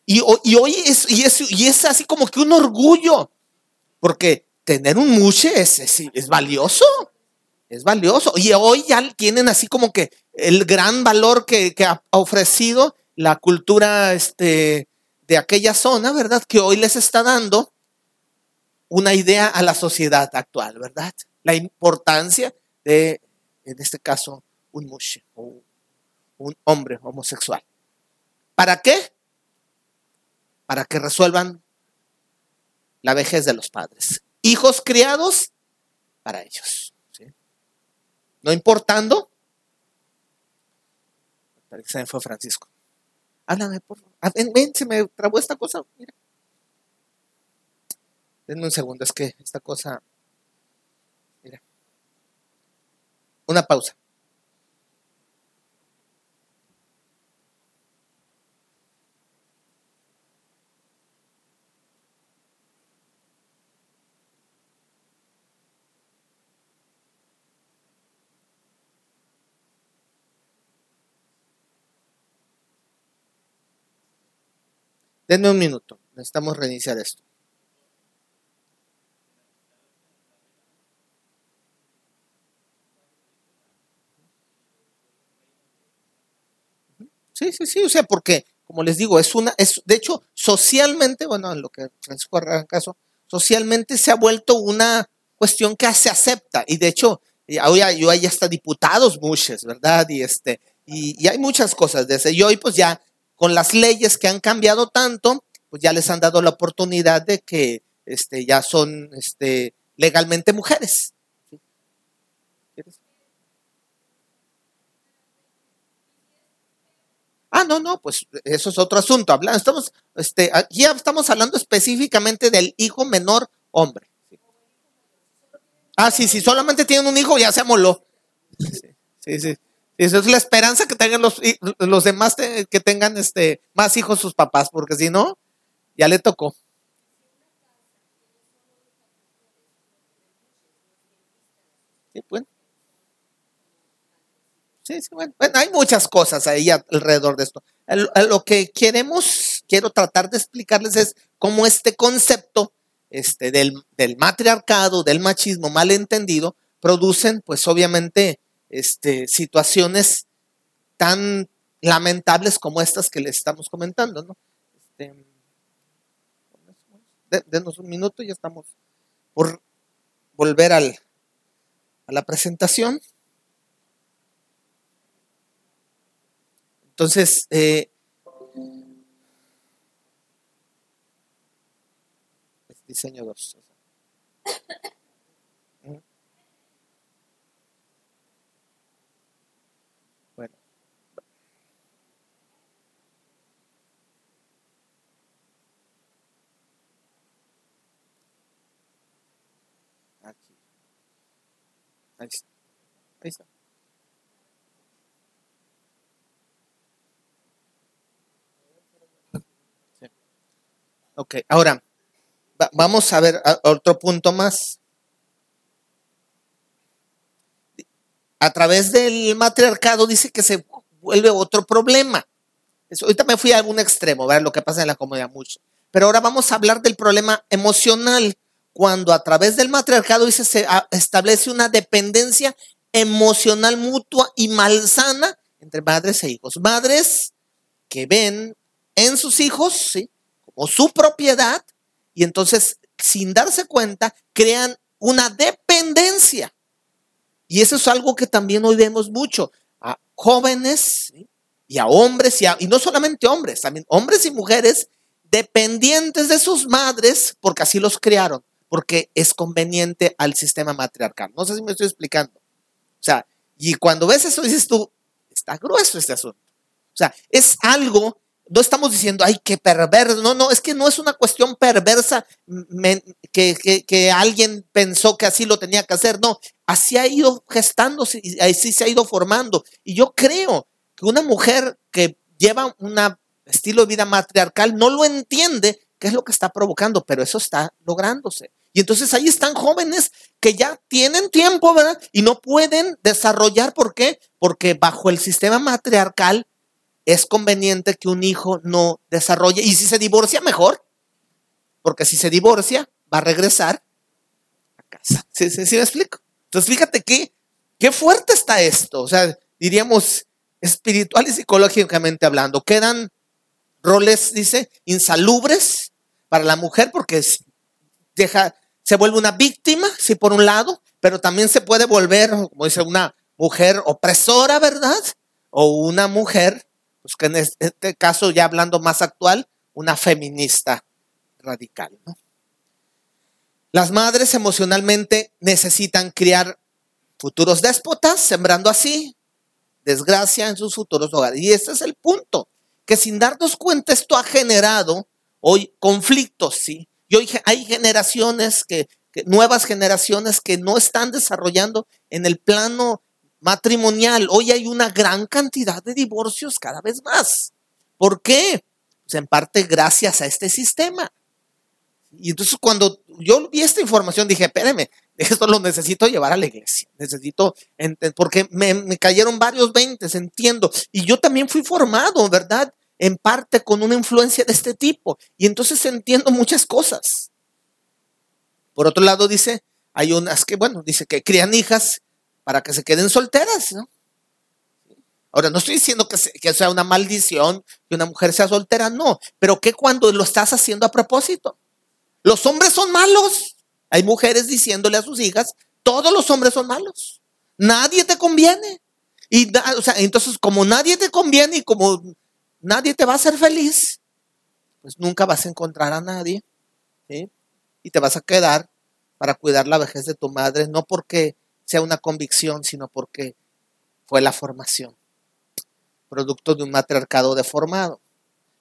Y, y hoy es, y es, y es así como que un orgullo, porque tener un mushe es, valioso es valioso. Y hoy ya tienen así como que el gran valor que, ha ofrecido la cultura este, de aquella zona, ¿verdad? Que hoy les está dando una idea a la sociedad actual, ¿verdad? La importancia de, en este caso, un mushe un hombre homosexual. ¿Para qué? Para que resuelvan la vejez de los padres. Hijos criados para ellos no importando. Parece que se fue Francisco. Háblame, por favor. Ven, ven, se me trabó esta cosa. Mira. Denme un segundo, es que esta cosa. Mira. Una pausa. Denme un minuto, necesitamos reiniciar esto. Sí, sí, sí, o sea, porque, como les digo, es una, es, de hecho, socialmente, bueno, en lo que Francisco caso, socialmente se ha vuelto una cuestión que se acepta, y de hecho, hoy hay, hay hasta diputados muchos, ¿verdad? Y este, y, y, hay muchas cosas de ese, y hoy pues ya con las leyes que han cambiado tanto, pues ya les han dado la oportunidad de que este, ya son este, legalmente mujeres. Ah, no, no, pues eso es otro asunto. Estamos, este, aquí estamos hablando específicamente del hijo menor hombre. Ah, sí, si solamente tienen un hijo, ya se amoló. Sí, sí, sí. Esa es la esperanza que tengan los, los demás que tengan este, más hijos sus papás, porque si no, ya le tocó. Sí, bueno. Sí, sí, bueno. bueno, hay muchas cosas ahí alrededor de esto. Lo que queremos, quiero tratar de explicarles es cómo este concepto este, del, del matriarcado, del machismo mal entendido, producen, pues obviamente, este, situaciones tan lamentables como estas que les estamos comentando, ¿no? Este, denos un minuto, ya estamos por volver al, a la presentación. Entonces, eh, diseño 2. Bueno. Aquí. Ahí está. Ahí está. Ok, ahora vamos a ver otro punto más. A través del matriarcado dice que se vuelve otro problema. ahorita me fui a algún extremo, ver lo que pasa en la comunidad mucho. Pero ahora vamos a hablar del problema emocional. Cuando a través del matriarcado dice se establece una dependencia emocional mutua y malsana entre madres e hijos. Madres que ven en sus hijos como su propiedad y entonces, sin darse cuenta, crean una dependencia. Y eso es algo que también hoy vemos mucho a jóvenes y a hombres, y, y no solamente hombres, también hombres y mujeres dependientes de sus madres porque así los criaron, porque es conveniente al sistema matriarcal. No sé si me estoy explicando. O sea, y cuando ves eso dices tú, está grueso este asunto. O sea, es algo no estamos diciendo, ay, qué perverso. No, no, es que no es una cuestión perversa que, alguien pensó que así lo tenía que hacer. No, así ha ido gestándose y así se ha ido formando. Y yo creo que una mujer que lleva un estilo de vida matriarcal no lo entiende qué es lo que está provocando, pero eso está lográndose. Y entonces ahí están jóvenes que ya tienen tiempo, ¿verdad? Y no pueden desarrollar, ¿por qué? Porque bajo el sistema matriarcal es conveniente que un hijo no desarrolle. Y si se divorcia, mejor. Porque si se divorcia, va a regresar a casa. ¿Sí, sí, me explico? Entonces, fíjate que, qué fuerte está esto. O sea, diríamos espiritual y psicológicamente hablando. Quedan roles, dice, insalubres para la mujer porque deja, se vuelve una víctima, sí, por un lado, pero también se puede volver, como dice, una mujer opresora, ¿verdad? O una mujer pues que en este caso, ya hablando más actual, una feminista radical. Las madres emocionalmente necesitan criar futuros déspotas, sembrando así desgracia en sus futuros hogares. Y ese es el punto, que sin darnos cuenta esto ha generado hoy conflictos, ¿sí? Y hoy hay generaciones que, nuevas generaciones que no están desarrollando en el plano matrimonial. Hoy hay una gran cantidad de divorcios cada vez más. ¿Por qué? Pues en parte gracias a este sistema. Y entonces cuando yo vi esta información dije, espéreme, esto lo necesito llevar a la iglesia. Necesito, porque me, cayeron varios veintes, entiendo. Y yo también fui formado, ¿verdad? En parte con una influencia de este tipo. Y entonces entiendo muchas cosas. Por otro lado, dice, hay unas que, bueno, dice que crían hijas para que se queden solteras, ¿no? Ahora, no estoy diciendo que, sea una maldición que una mujer sea soltera, no, pero que cuando lo estás haciendo a propósito. Los hombres son malos. Hay mujeres diciéndole a sus hijas, todos los hombres son malos. Nadie te conviene. Y o sea, entonces, como nadie te conviene y como nadie te va a hacer feliz, pues nunca vas a encontrar a nadie. Y te vas a quedar para cuidar la vejez de tu madre, no porque sea una convicción, sino porque fue la formación, producto de un matriarcado deformado.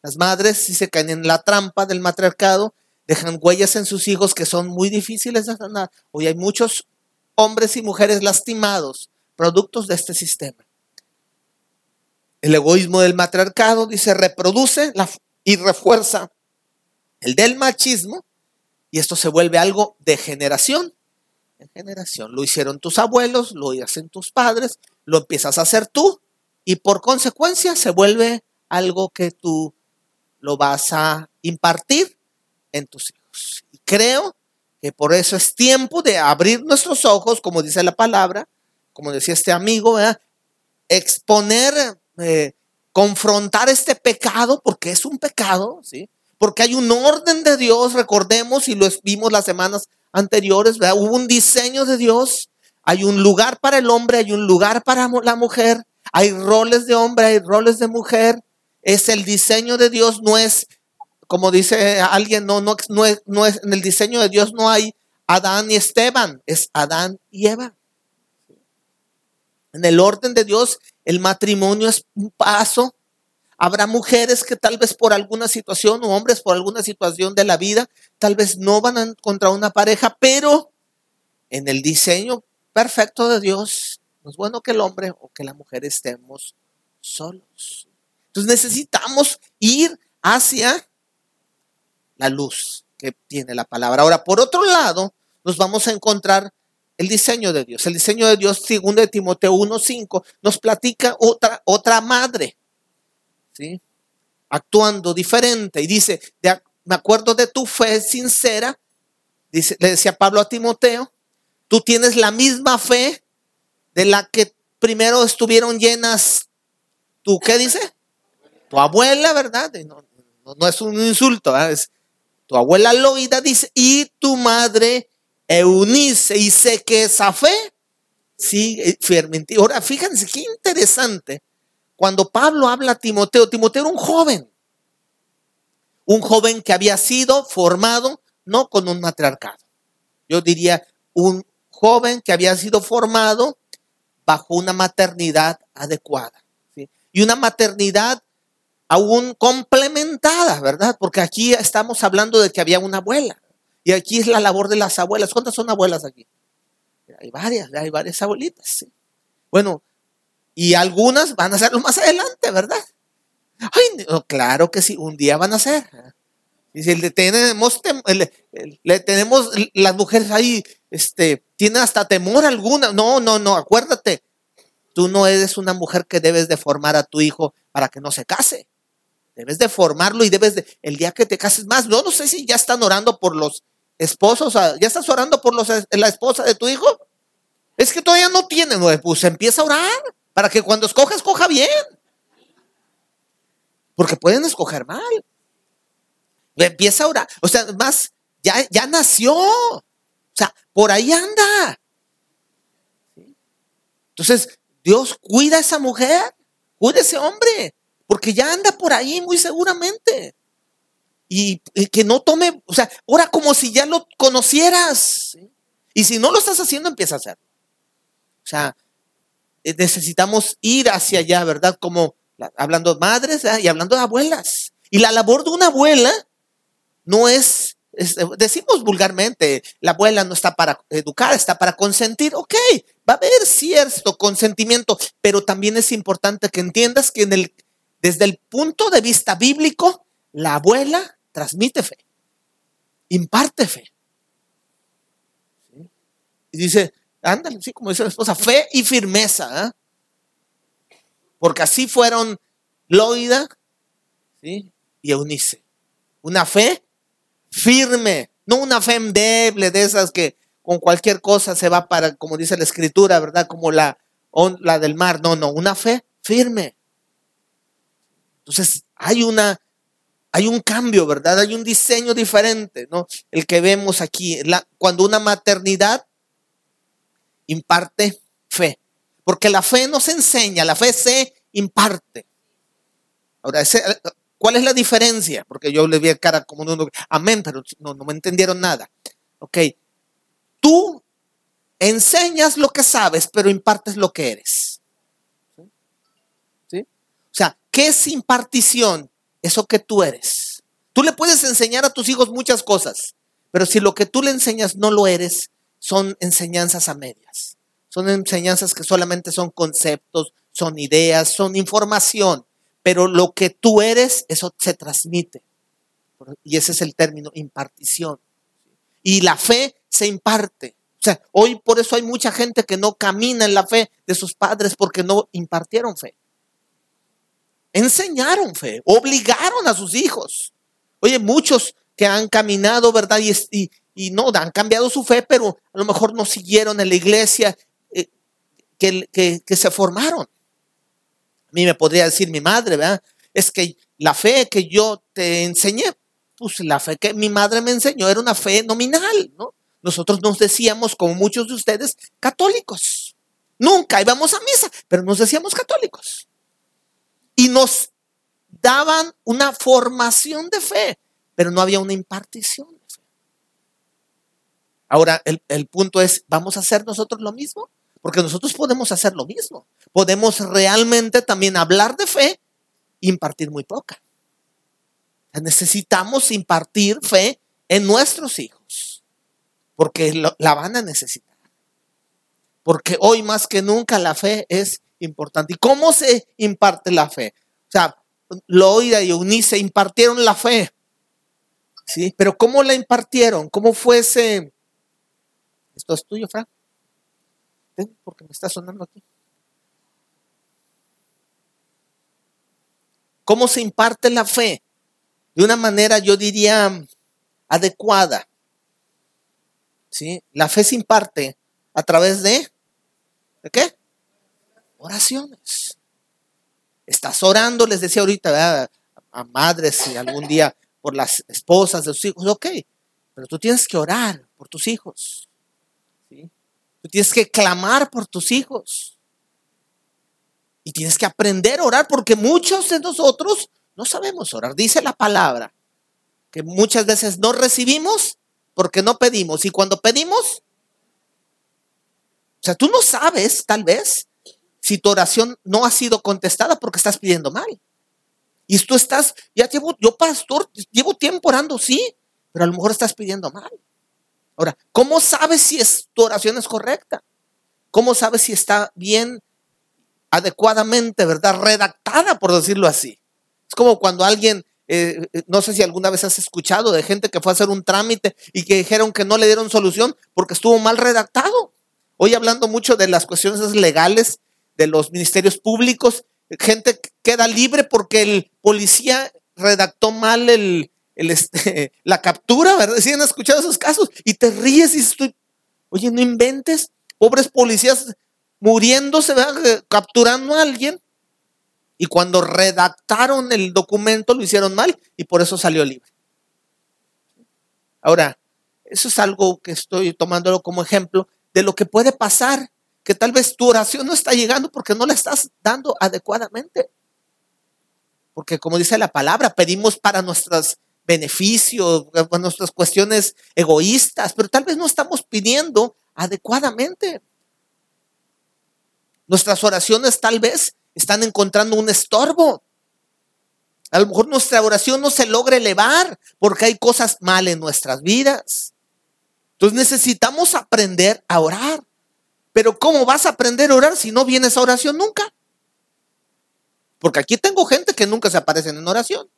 Las madres, si se caen en la trampa del matriarcado, dejan huellas en sus hijos que son muy difíciles de sanar. Hoy hay muchos hombres y mujeres lastimados, productos de este sistema. El egoísmo del matriarcado, dice, reproduce y refuerza el del machismo, y esto se vuelve algo de generación en generación. Lo hicieron tus abuelos, lo hacen tus padres, lo empiezas a hacer tú y por consecuencia se vuelve algo que tú lo vas a impartir en tus hijos. Y creo que por eso es tiempo de abrir nuestros ojos, como dice la palabra, como decía este amigo, exponer, eh, confrontar este pecado, porque es un pecado, ¿sí? Porque hay un orden de Dios, recordemos, y lo vimos las semanas anteriores, hubo un diseño de Dios, hay un lugar para el hombre, hay un lugar para la mujer, hay roles de hombre, hay roles de mujer, es el diseño de Dios, no es, como dice alguien, no, no, no, es, no es, en el diseño de Dios no hay Adán y Esteban, es Adán y Eva. En el orden de Dios, el matrimonio es un paso. Habrá mujeres que tal vez por alguna situación o hombres por alguna situación de la vida, tal vez no van a encontrar una pareja, pero en el diseño perfecto de Dios, no es bueno que el hombre o que la mujer estemos solos. Entonces necesitamos ir hacia la luz que tiene la palabra. Ahora, por otro lado, nos vamos a encontrar el diseño de Dios. El diseño de Dios, según de Timoteo 1.5, nos platica otra, otra madre, ¿sí? actuando diferente. Y dice, me acuerdo de tu fe sincera, dice, le decía Pablo a Timoteo, tú tienes la misma fe de la que primero estuvieron llenas, ¿tú qué dice? Tu abuela, ¿verdad? No, es un insulto, es tu abuela Loida dice, y tu madre Eunice, y sé que esa fe sigue firmemente. Ahora, fíjense qué interesante. Cuando Pablo habla a Timoteo, Timoteo era un joven, un joven que había sido formado no con un matriarcado. Yo diría un joven que había sido formado bajo una maternidad adecuada. Y una maternidad aún complementada, ¿verdad? Porque aquí estamos hablando de que había una abuela. Y aquí es la labor de las abuelas. ¿Cuántas son abuelas aquí? Hay varias, hay varias abuelitas. Bueno, y algunas van a serlo más adelante, ¿verdad? Ay, claro que sí, un día van a. Y si le tenemos, le, tenemos las mujeres ahí, este, tienen hasta temor alguna. No, no, no, acuérdate, tú no eres una mujer que debes de formar a tu hijo para que no se case. Debes de formarlo y debes de, el día que te cases más, no, no sé si ya están orando por los esposos, ¿ya estás orando por los, la esposa de tu hijo? Es que todavía no tiene, pues empieza a orar para que cuando escoja, escoja bien. Porque pueden escoger mal. Empieza a orar. O sea, más, ya, ya nació. O sea, por ahí anda. Entonces, Dios cuida a esa mujer, cuida a ese hombre, porque ya anda por ahí muy seguramente y, que no tome, o sea, ora como si ya lo conocieras. Y si no lo estás haciendo, empieza a hacerlo. O sea, eh, necesitamos ir hacia allá, ¿verdad? Como hablando de madres y hablando de abuelas. Y la labor de una abuela no es, decimos vulgarmente, la abuela no está para educar, está para consentir. Ok, va a haber cierto consentimiento, pero también es importante que entiendas que desde el punto de vista bíblico, la abuela transmite fe, imparte fe. Y dice, ándale, sí, como dice la esposa, fe y firmeza. ¿ah? Porque así fueron Loida y Eunice. Una fe firme, no una fe endeble de esas que con cualquier cosa se va para, como dice la escritura, ¿verdad? Como la, la del mar. No, no, una fe firme. Entonces, hay una hay un cambio, ¿verdad? Hay un diseño diferente, ¿no? El que vemos aquí, cuando una maternidad imparte fe. Porque la fe no se enseña, la fe se imparte. Ahora, ¿cuál es la diferencia? Porque yo le vi a cara como uno, amén, pero no, no me entendieron nada. Ok, tú enseñas lo que sabes, pero impartes lo que eres. ¿Sí? O sea, ¿qué es impartición? Eso que tú eres. Tú le puedes enseñar a tus hijos muchas cosas, pero si lo que tú le enseñas no lo eres, son enseñanzas a medias. Son enseñanzas que solamente son conceptos, son ideas, son información, pero lo que tú eres, eso se transmite. Y ese es el término, impartición. Y la fe se imparte. O sea, hoy por eso hay mucha gente que no camina en la fe de sus padres porque no impartieron fe. Enseñaron fe, obligaron a sus hijos. Oye, muchos que han caminado, ¿verdad? Y, y, no, han cambiado su fe, pero a lo mejor no siguieron en la iglesia eh, que, que se formaron. A mí me podría decir mi madre, ¿verdad? Es que la fe que yo te enseñé, pues la fe que mi madre me enseñó era una fe nominal, ¿no? Nosotros nos decíamos, como muchos de ustedes, católicos. Nunca íbamos a misa, pero nos decíamos católicos. Y nos daban una formación de fe, pero no había una impartición. Ahora, el, el punto es, ¿vamos a hacer nosotros lo mismo? Porque nosotros podemos hacer lo mismo. Podemos realmente también hablar de fe impartir muy poca. Necesitamos impartir fe en nuestros hijos, porque la van a necesitar. Porque hoy más que nunca la fe es importante. ¿Y cómo se imparte la fe? O sea, Loida y Eunice impartieron la fe. ¿Sí? Pero ¿cómo la impartieron? ¿Cómo fue ese? ¿Esto es tuyo, Fran? porque me está sonando aquí. ¿Cómo se imparte la fe? De una manera, yo diría, adecuada. ¿Sí? La fe se imparte a través de, ¿de qué? Oraciones. Estás orando, les decía ahorita, a madres y algún día por las esposas de sus hijos, ok, pero tú tienes que orar por tus hijos. Tú tienes que clamar por tus hijos. Y tienes que aprender a orar porque muchos de nosotros no sabemos orar. Dice la palabra que muchas veces no recibimos porque no pedimos. Y cuando pedimos, o sea, tú no sabes tal vez si tu oración no ha sido contestada porque estás pidiendo mal. Y tú estás, ya llevo, yo pastor, llevo tiempo orando, sí, pero a lo mejor estás pidiendo mal. Ahora, ¿cómo sabes si es, tu oración es correcta? ¿Cómo sabes si está bien, adecuadamente, verdad, redactada, por decirlo así? Es como cuando alguien, eh, eh, no sé si alguna vez has escuchado de gente que fue a hacer un trámite y que dijeron que no le dieron solución porque estuvo mal redactado. Hoy hablando mucho de las cuestiones legales de los ministerios públicos, gente queda libre porque el policía redactó mal el, este, la captura, ¿verdad? Si han escuchado esos casos y te ríes y estoy, oye, no inventes, pobres policías muriéndose, ¿verdad? capturando a alguien. Y cuando redactaron el documento lo hicieron mal y por eso salió libre. Ahora, eso es algo que estoy tomándolo como ejemplo de lo que puede pasar, que tal vez tu oración no está llegando porque no la estás dando adecuadamente. Porque como dice la palabra, pedimos para nuestras beneficios, para nuestras cuestiones egoístas, pero tal vez no estamos pidiendo adecuadamente. Nuestras oraciones tal vez están encontrando un estorbo. A lo mejor nuestra oración no se logra elevar porque hay cosas mal en nuestras vidas. Entonces necesitamos aprender a orar. Pero ¿cómo vas a aprender a orar si no vienes a oración nunca? Porque aquí tengo gente que nunca se aparecen en oración.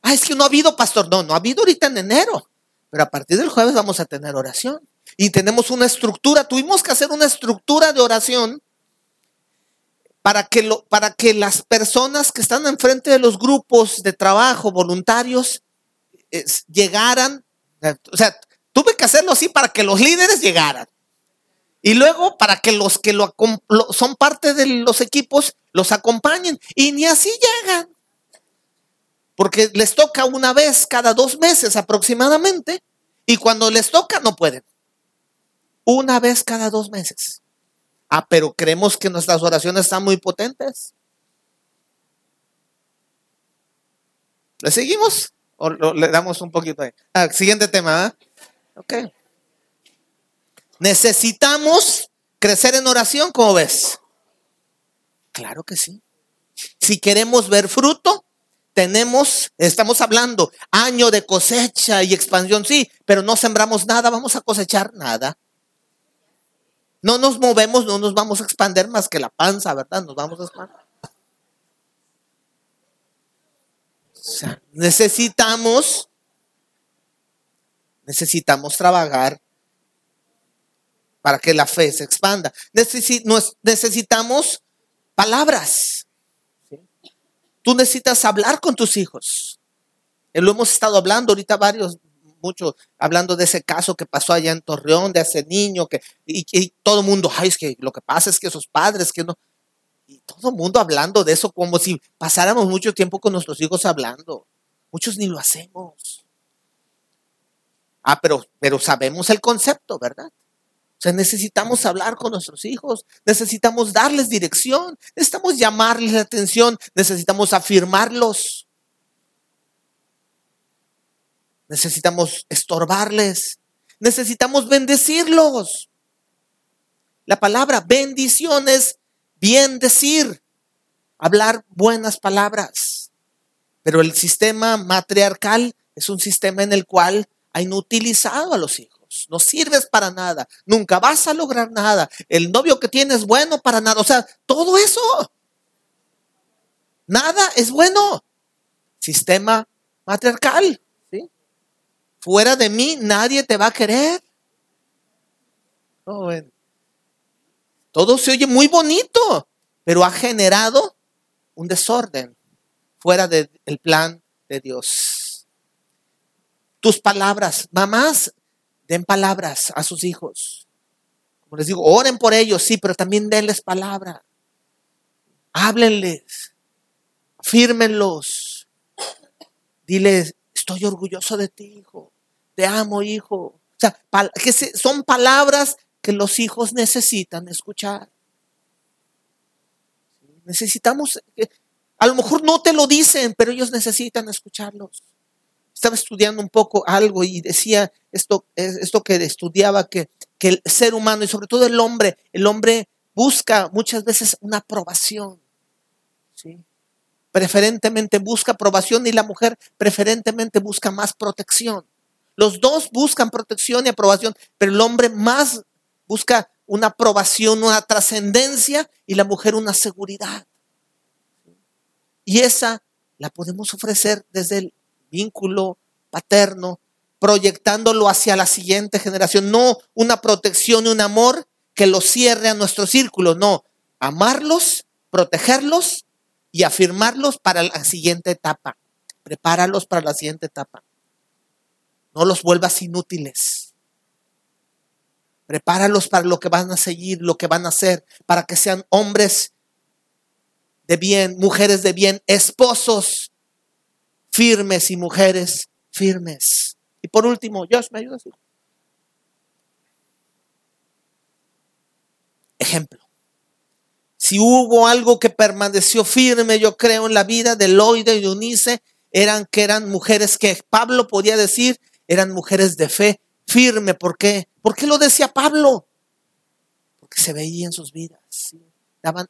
Ah, es que no ha habido, pastor. No, no ha habido ahorita en enero. Pero a partir del jueves vamos a tener oración. Y tenemos una estructura. Tuvimos que hacer una estructura de oración para que, lo, para que las personas que están enfrente de los grupos de trabajo voluntarios llegaran. O sea, tuve que hacerlo así para que los líderes llegaran. Y luego para que los que lo, son parte de los equipos los acompañen. Y ni así llegan. Porque les toca una vez cada dos meses aproximadamente. Y cuando les toca no pueden. Una vez cada dos meses. Ah, pero creemos que nuestras oraciones están muy potentes. ¿Le seguimos? ¿O le damos un poquito ahí? Ah, siguiente tema. ¿eh? Ok. Necesitamos crecer en oración, ¿cómo ves? Claro que sí. Si queremos ver fruto, tenemos, estamos hablando, año de cosecha y expansión, sí, pero no sembramos nada, vamos a cosechar nada. No nos movemos, no nos vamos a expandir más que la panza, ¿verdad? Nos vamos a expandir. Necesitamos necesitamos trabajar para que la fe se expanda. necesitamos palabras. Tú necesitas hablar con tus hijos. Eh, lo hemos estado hablando ahorita varios, mucho, hablando de ese caso que pasó allá en Torreón, de ese niño que, y, y todo el mundo, ay, es que lo que pasa es que esos padres que no, y todo el mundo hablando de eso como si pasáramos mucho tiempo con nuestros hijos hablando. Muchos ni lo hacemos. Ah, pero, pero sabemos el concepto, ¿verdad? O sea, necesitamos hablar con nuestros hijos, necesitamos darles dirección, necesitamos llamarles la atención, necesitamos afirmarlos, necesitamos estorbarles, necesitamos bendecirlos. La palabra bendición es bien decir, hablar buenas palabras. Pero el sistema matriarcal es un sistema en el cual inutilizado a los hijos. No sirves para nada. Nunca vas a lograr nada. El novio que tienes bueno para nada. O sea, todo eso. Nada es bueno. Sistema matriarcal. Fuera de mí nadie te va a querer. Oh, todo se oye muy bonito, pero ha generado un desorden fuera del plan de Dios. Tus palabras, mamás, den palabras a sus hijos. Como les digo, oren por ellos, sí, pero también denles palabra. Háblenles, fírmenlos. Diles, estoy orgulloso de ti, hijo. Te amo, hijo. O sea, que son palabras que los hijos necesitan escuchar. Necesitamos, a lo mejor no te lo dicen, pero ellos necesitan escucharlos. Estaba estudiando un poco algo y decía esto, esto que estudiaba, que, que el ser humano y sobre todo el hombre, el hombre busca muchas veces una aprobación. ¿sí? Preferentemente busca aprobación y la mujer preferentemente busca más protección. Los dos buscan protección y aprobación, pero el hombre más busca una aprobación, una trascendencia y la mujer una seguridad. Y esa la podemos ofrecer desde el vínculo paterno, proyectándolo hacia la siguiente generación, no una protección y un amor que los cierre a nuestro círculo, no, amarlos, protegerlos y afirmarlos para la siguiente etapa. Prepáralos para la siguiente etapa. No los vuelvas inútiles. Prepáralos para lo que van a seguir, lo que van a hacer, para que sean hombres de bien, mujeres de bien, esposos firmes y mujeres firmes. Y por último, Dios, ¿me ayudas? Ejemplo. Si hubo algo que permaneció firme, yo creo, en la vida de Loide y de Unice, eran que eran mujeres que Pablo podía decir, eran mujeres de fe firme. ¿Por qué? ¿Por qué lo decía Pablo? Porque se veía en sus vidas.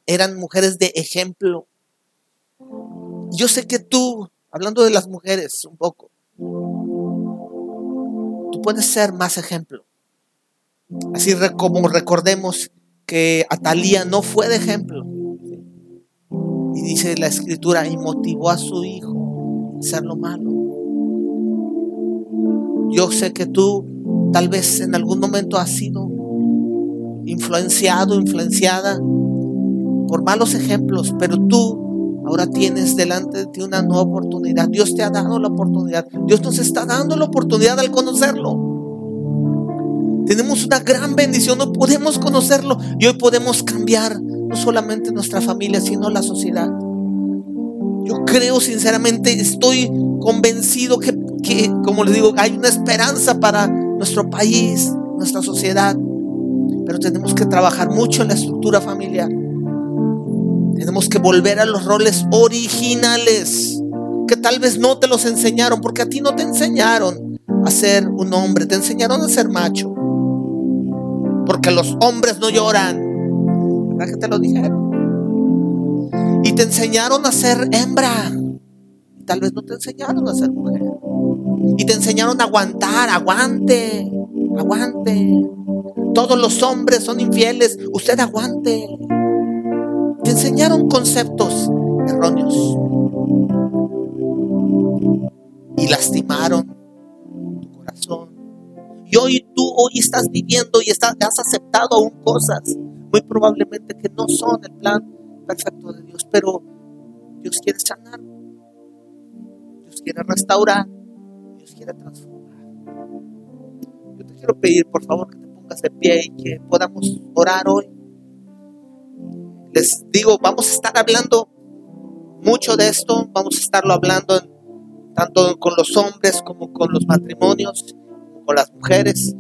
eran mujeres de ejemplo. Yo sé que tú, hablando de las mujeres un poco, tú puedes ser más ejemplo. Así como recordemos que Atalía no fue de ejemplo. Y dice la escritura, y motivó a su hijo a hacer lo malo. Yo sé que tú Tal vez en algún momento has sido influenciado, influenciada por malos ejemplos, pero tú ahora tienes delante de ti una nueva oportunidad. Dios te ha dado la oportunidad. Dios nos está dando la oportunidad al conocerlo. Tenemos una gran bendición, no podemos conocerlo y hoy podemos cambiar no solamente nuestra familia, sino la sociedad. Yo creo sinceramente, estoy convencido que, que como les digo, hay una esperanza para nuestro país, nuestra sociedad. Pero tenemos que trabajar mucho en la estructura familiar. Tenemos que volver a los roles originales que tal vez no te los enseñaron, porque a ti no te enseñaron a ser un hombre, te enseñaron a ser macho. Porque los hombres no lloran. ¿Verdad que te lo dijeron? Y te enseñaron a ser hembra. Tal vez no te enseñaron a ser mujer. Y te enseñaron a aguantar, aguante, aguante. Todos los hombres son infieles, usted aguante. Te enseñaron conceptos erróneos. Y lastimaron tu corazón. hoy tú hoy estás viviendo y estás, has aceptado aún cosas muy probablemente que no son el plan perfecto de Dios, pero Dios quiere sanar, Dios quiere restaurar, Dios quiere transformar. Yo te quiero pedir, por favor, que te pongas de pie y que podamos orar hoy. Digo, vamos a estar hablando mucho de esto, vamos a estarlo hablando tanto con los hombres como con los matrimonios, con las mujeres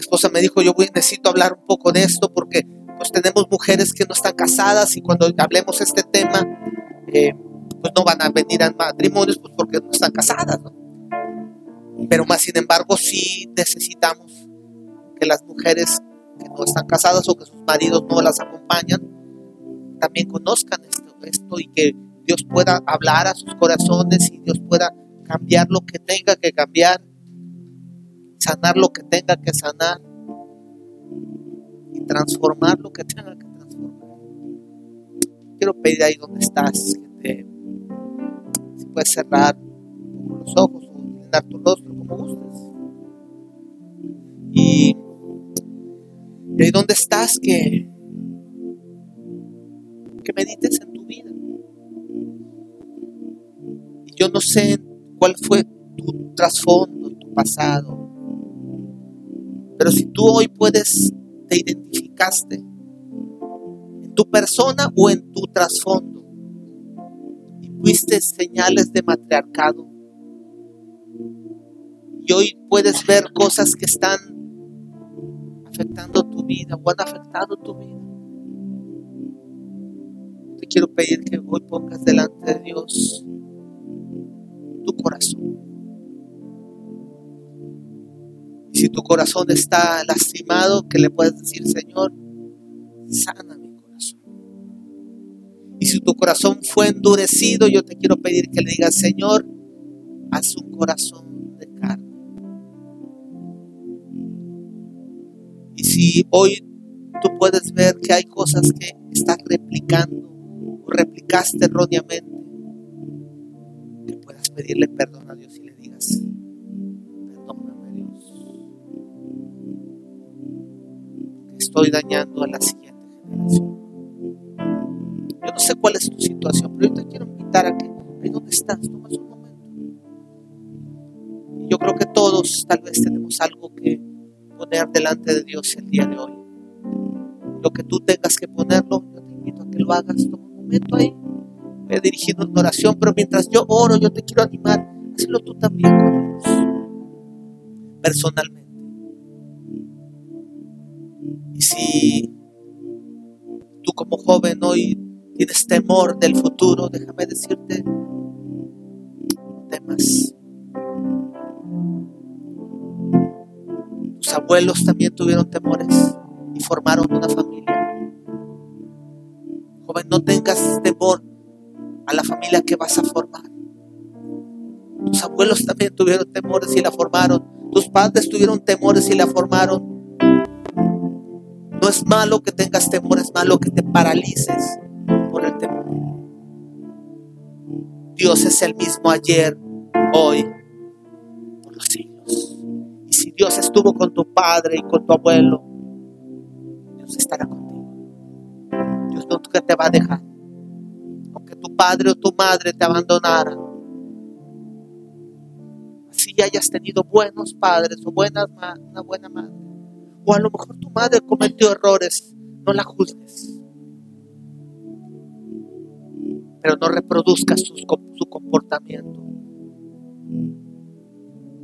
esposa me dijo, yo necesito hablar un poco de esto porque pues tenemos mujeres que no están casadas y cuando hablemos este tema, eh, pues no van a venir a matrimonios pues porque no están casadas. Pero más sin embargo sí necesitamos que las mujeres que no están casadas o que sus maridos no las acompañan, también conozcan esto, y que Dios pueda hablar a sus corazones y Dios pueda cambiar lo que tenga que cambiar sanar lo que tenga que sanar y transformar lo que tenga que transformar. Quiero pedir ahí donde estás, que te, si puedes cerrar los ojos o inclinar tu rostro como gustes. Y, y ahí estás, que, que medites en tu vida. Yo no sé cuál fue tu trasfondo, tu pasado, pero si tú hoy puedes, te identificaste en tu persona o en tu trasfondo y fuiste señales de matriarcado y hoy puedes ver cosas que están afectando vida o han afectado tu vida. Te quiero pedir que hoy pongas delante de Dios tu corazón. Si tu corazón está lastimado, que le puedes decir, Señor, sana mi corazón. Y si tu corazón fue endurecido, yo te quiero pedir que le digas, Señor, haz un corazón si hoy tú puedes ver que hay cosas que estás replicando o replicaste erróneamente, que puedas pedirle perdón a Dios y le digas, estoy dañando a la siguiente generación. Yo no sé cuál es tu situación, pero yo te quiero invitar a que ahí donde estás, tomas un momento. yo creo que todos tal vez tenemos algo que poner delante de Dios el día de hoy. Lo que tú tengas que ponerlo, yo te invito a que lo hagas. Toma un momento ahí. Voy a dirigir una oración, pero mientras yo oro, yo te quiero animar. Hazlo tú también con Dios. Personalmente. Y si tú como joven hoy tienes temor del futuro, déjame decirte, temas. Abuelos también tuvieron temores y formaron una familia. Joven, no tengas temor a la familia que vas a formar. Tus abuelos también tuvieron temores y la formaron. Tus padres tuvieron temores y la formaron. No es malo que tengas temor, es malo que te paralices por el temor. Dios es el mismo ayer, hoy, por los siglos. Dios estuvo con tu padre y con tu abuelo, Dios estará contigo. Dios nunca te va a dejar. Aunque tu padre o tu madre te abandonara. Así hayas tenido buenos padres o buenas, una buena madre o a lo mejor tu madre cometió errores, no la juzgues. Pero no reproduzcas su comportamiento.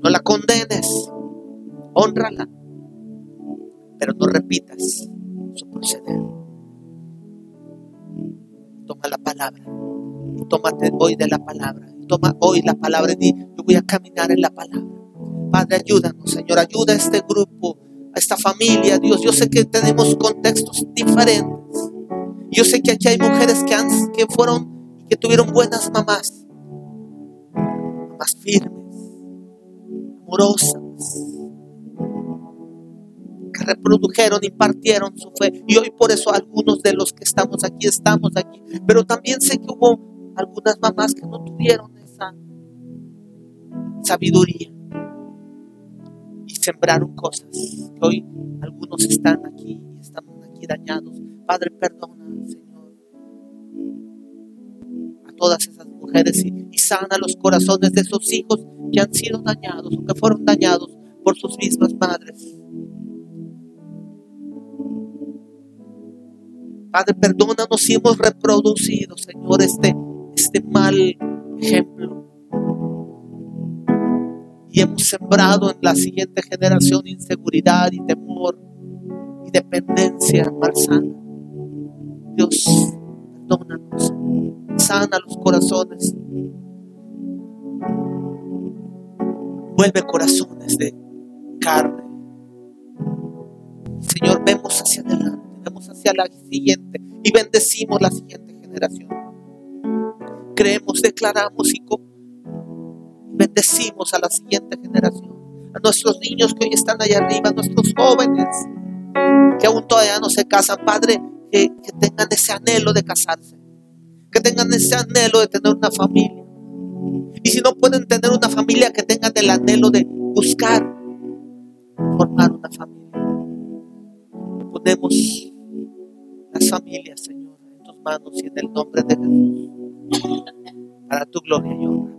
No la condenes, honrala, pero no repitas su proceder. Toma la palabra tómate hoy de la palabra. Toma hoy la palabra y yo voy a caminar en la palabra. Padre, ayúdanos, Señor, ayuda a este grupo esta familia, Dios. Yo sé que tenemos contextos diferentes. Yo sé que aquí hay mujeres que, han, que fueron que tuvieron buenas mamás. Mamás firmes, amorosas, reprodujeron, impartieron su fe. Y hoy por eso algunos de los que estamos aquí estamos aquí. Pero también sé que hubo algunas mamás que no tuvieron esa sabiduría sembraron cosas. Hoy algunos están aquí y están aquí dañados. Padre, perdona, Señor, a todas esas mujeres y, y sana los corazones de esos hijos que han sido dañados o que fueron dañados por sus mismas madres. Padre, perdónanos si hemos reproducido, Señor, este, este mal ejemplo. Y hemos sembrado en la siguiente generación inseguridad y temor y dependencia malsana. Dios, perdónanos, sana los corazones. Vuelve corazones de carne. Señor, vemos hacia adelante hacia la siguiente y bendecimos la siguiente generación. Creemos, declaramos y bendecimos a la siguiente generación, a nuestros niños que hoy están allá arriba, a nuestros jóvenes que aún todavía no se casan, Padre, que, que tengan ese anhelo de casarse, que tengan ese anhelo de tener una familia. Y si no pueden tener una familia, que tengan el anhelo de buscar formar una familia. Ponemos las familias, Señor, en tus manos y en el nombre de Jesús. Para tu gloria y honra.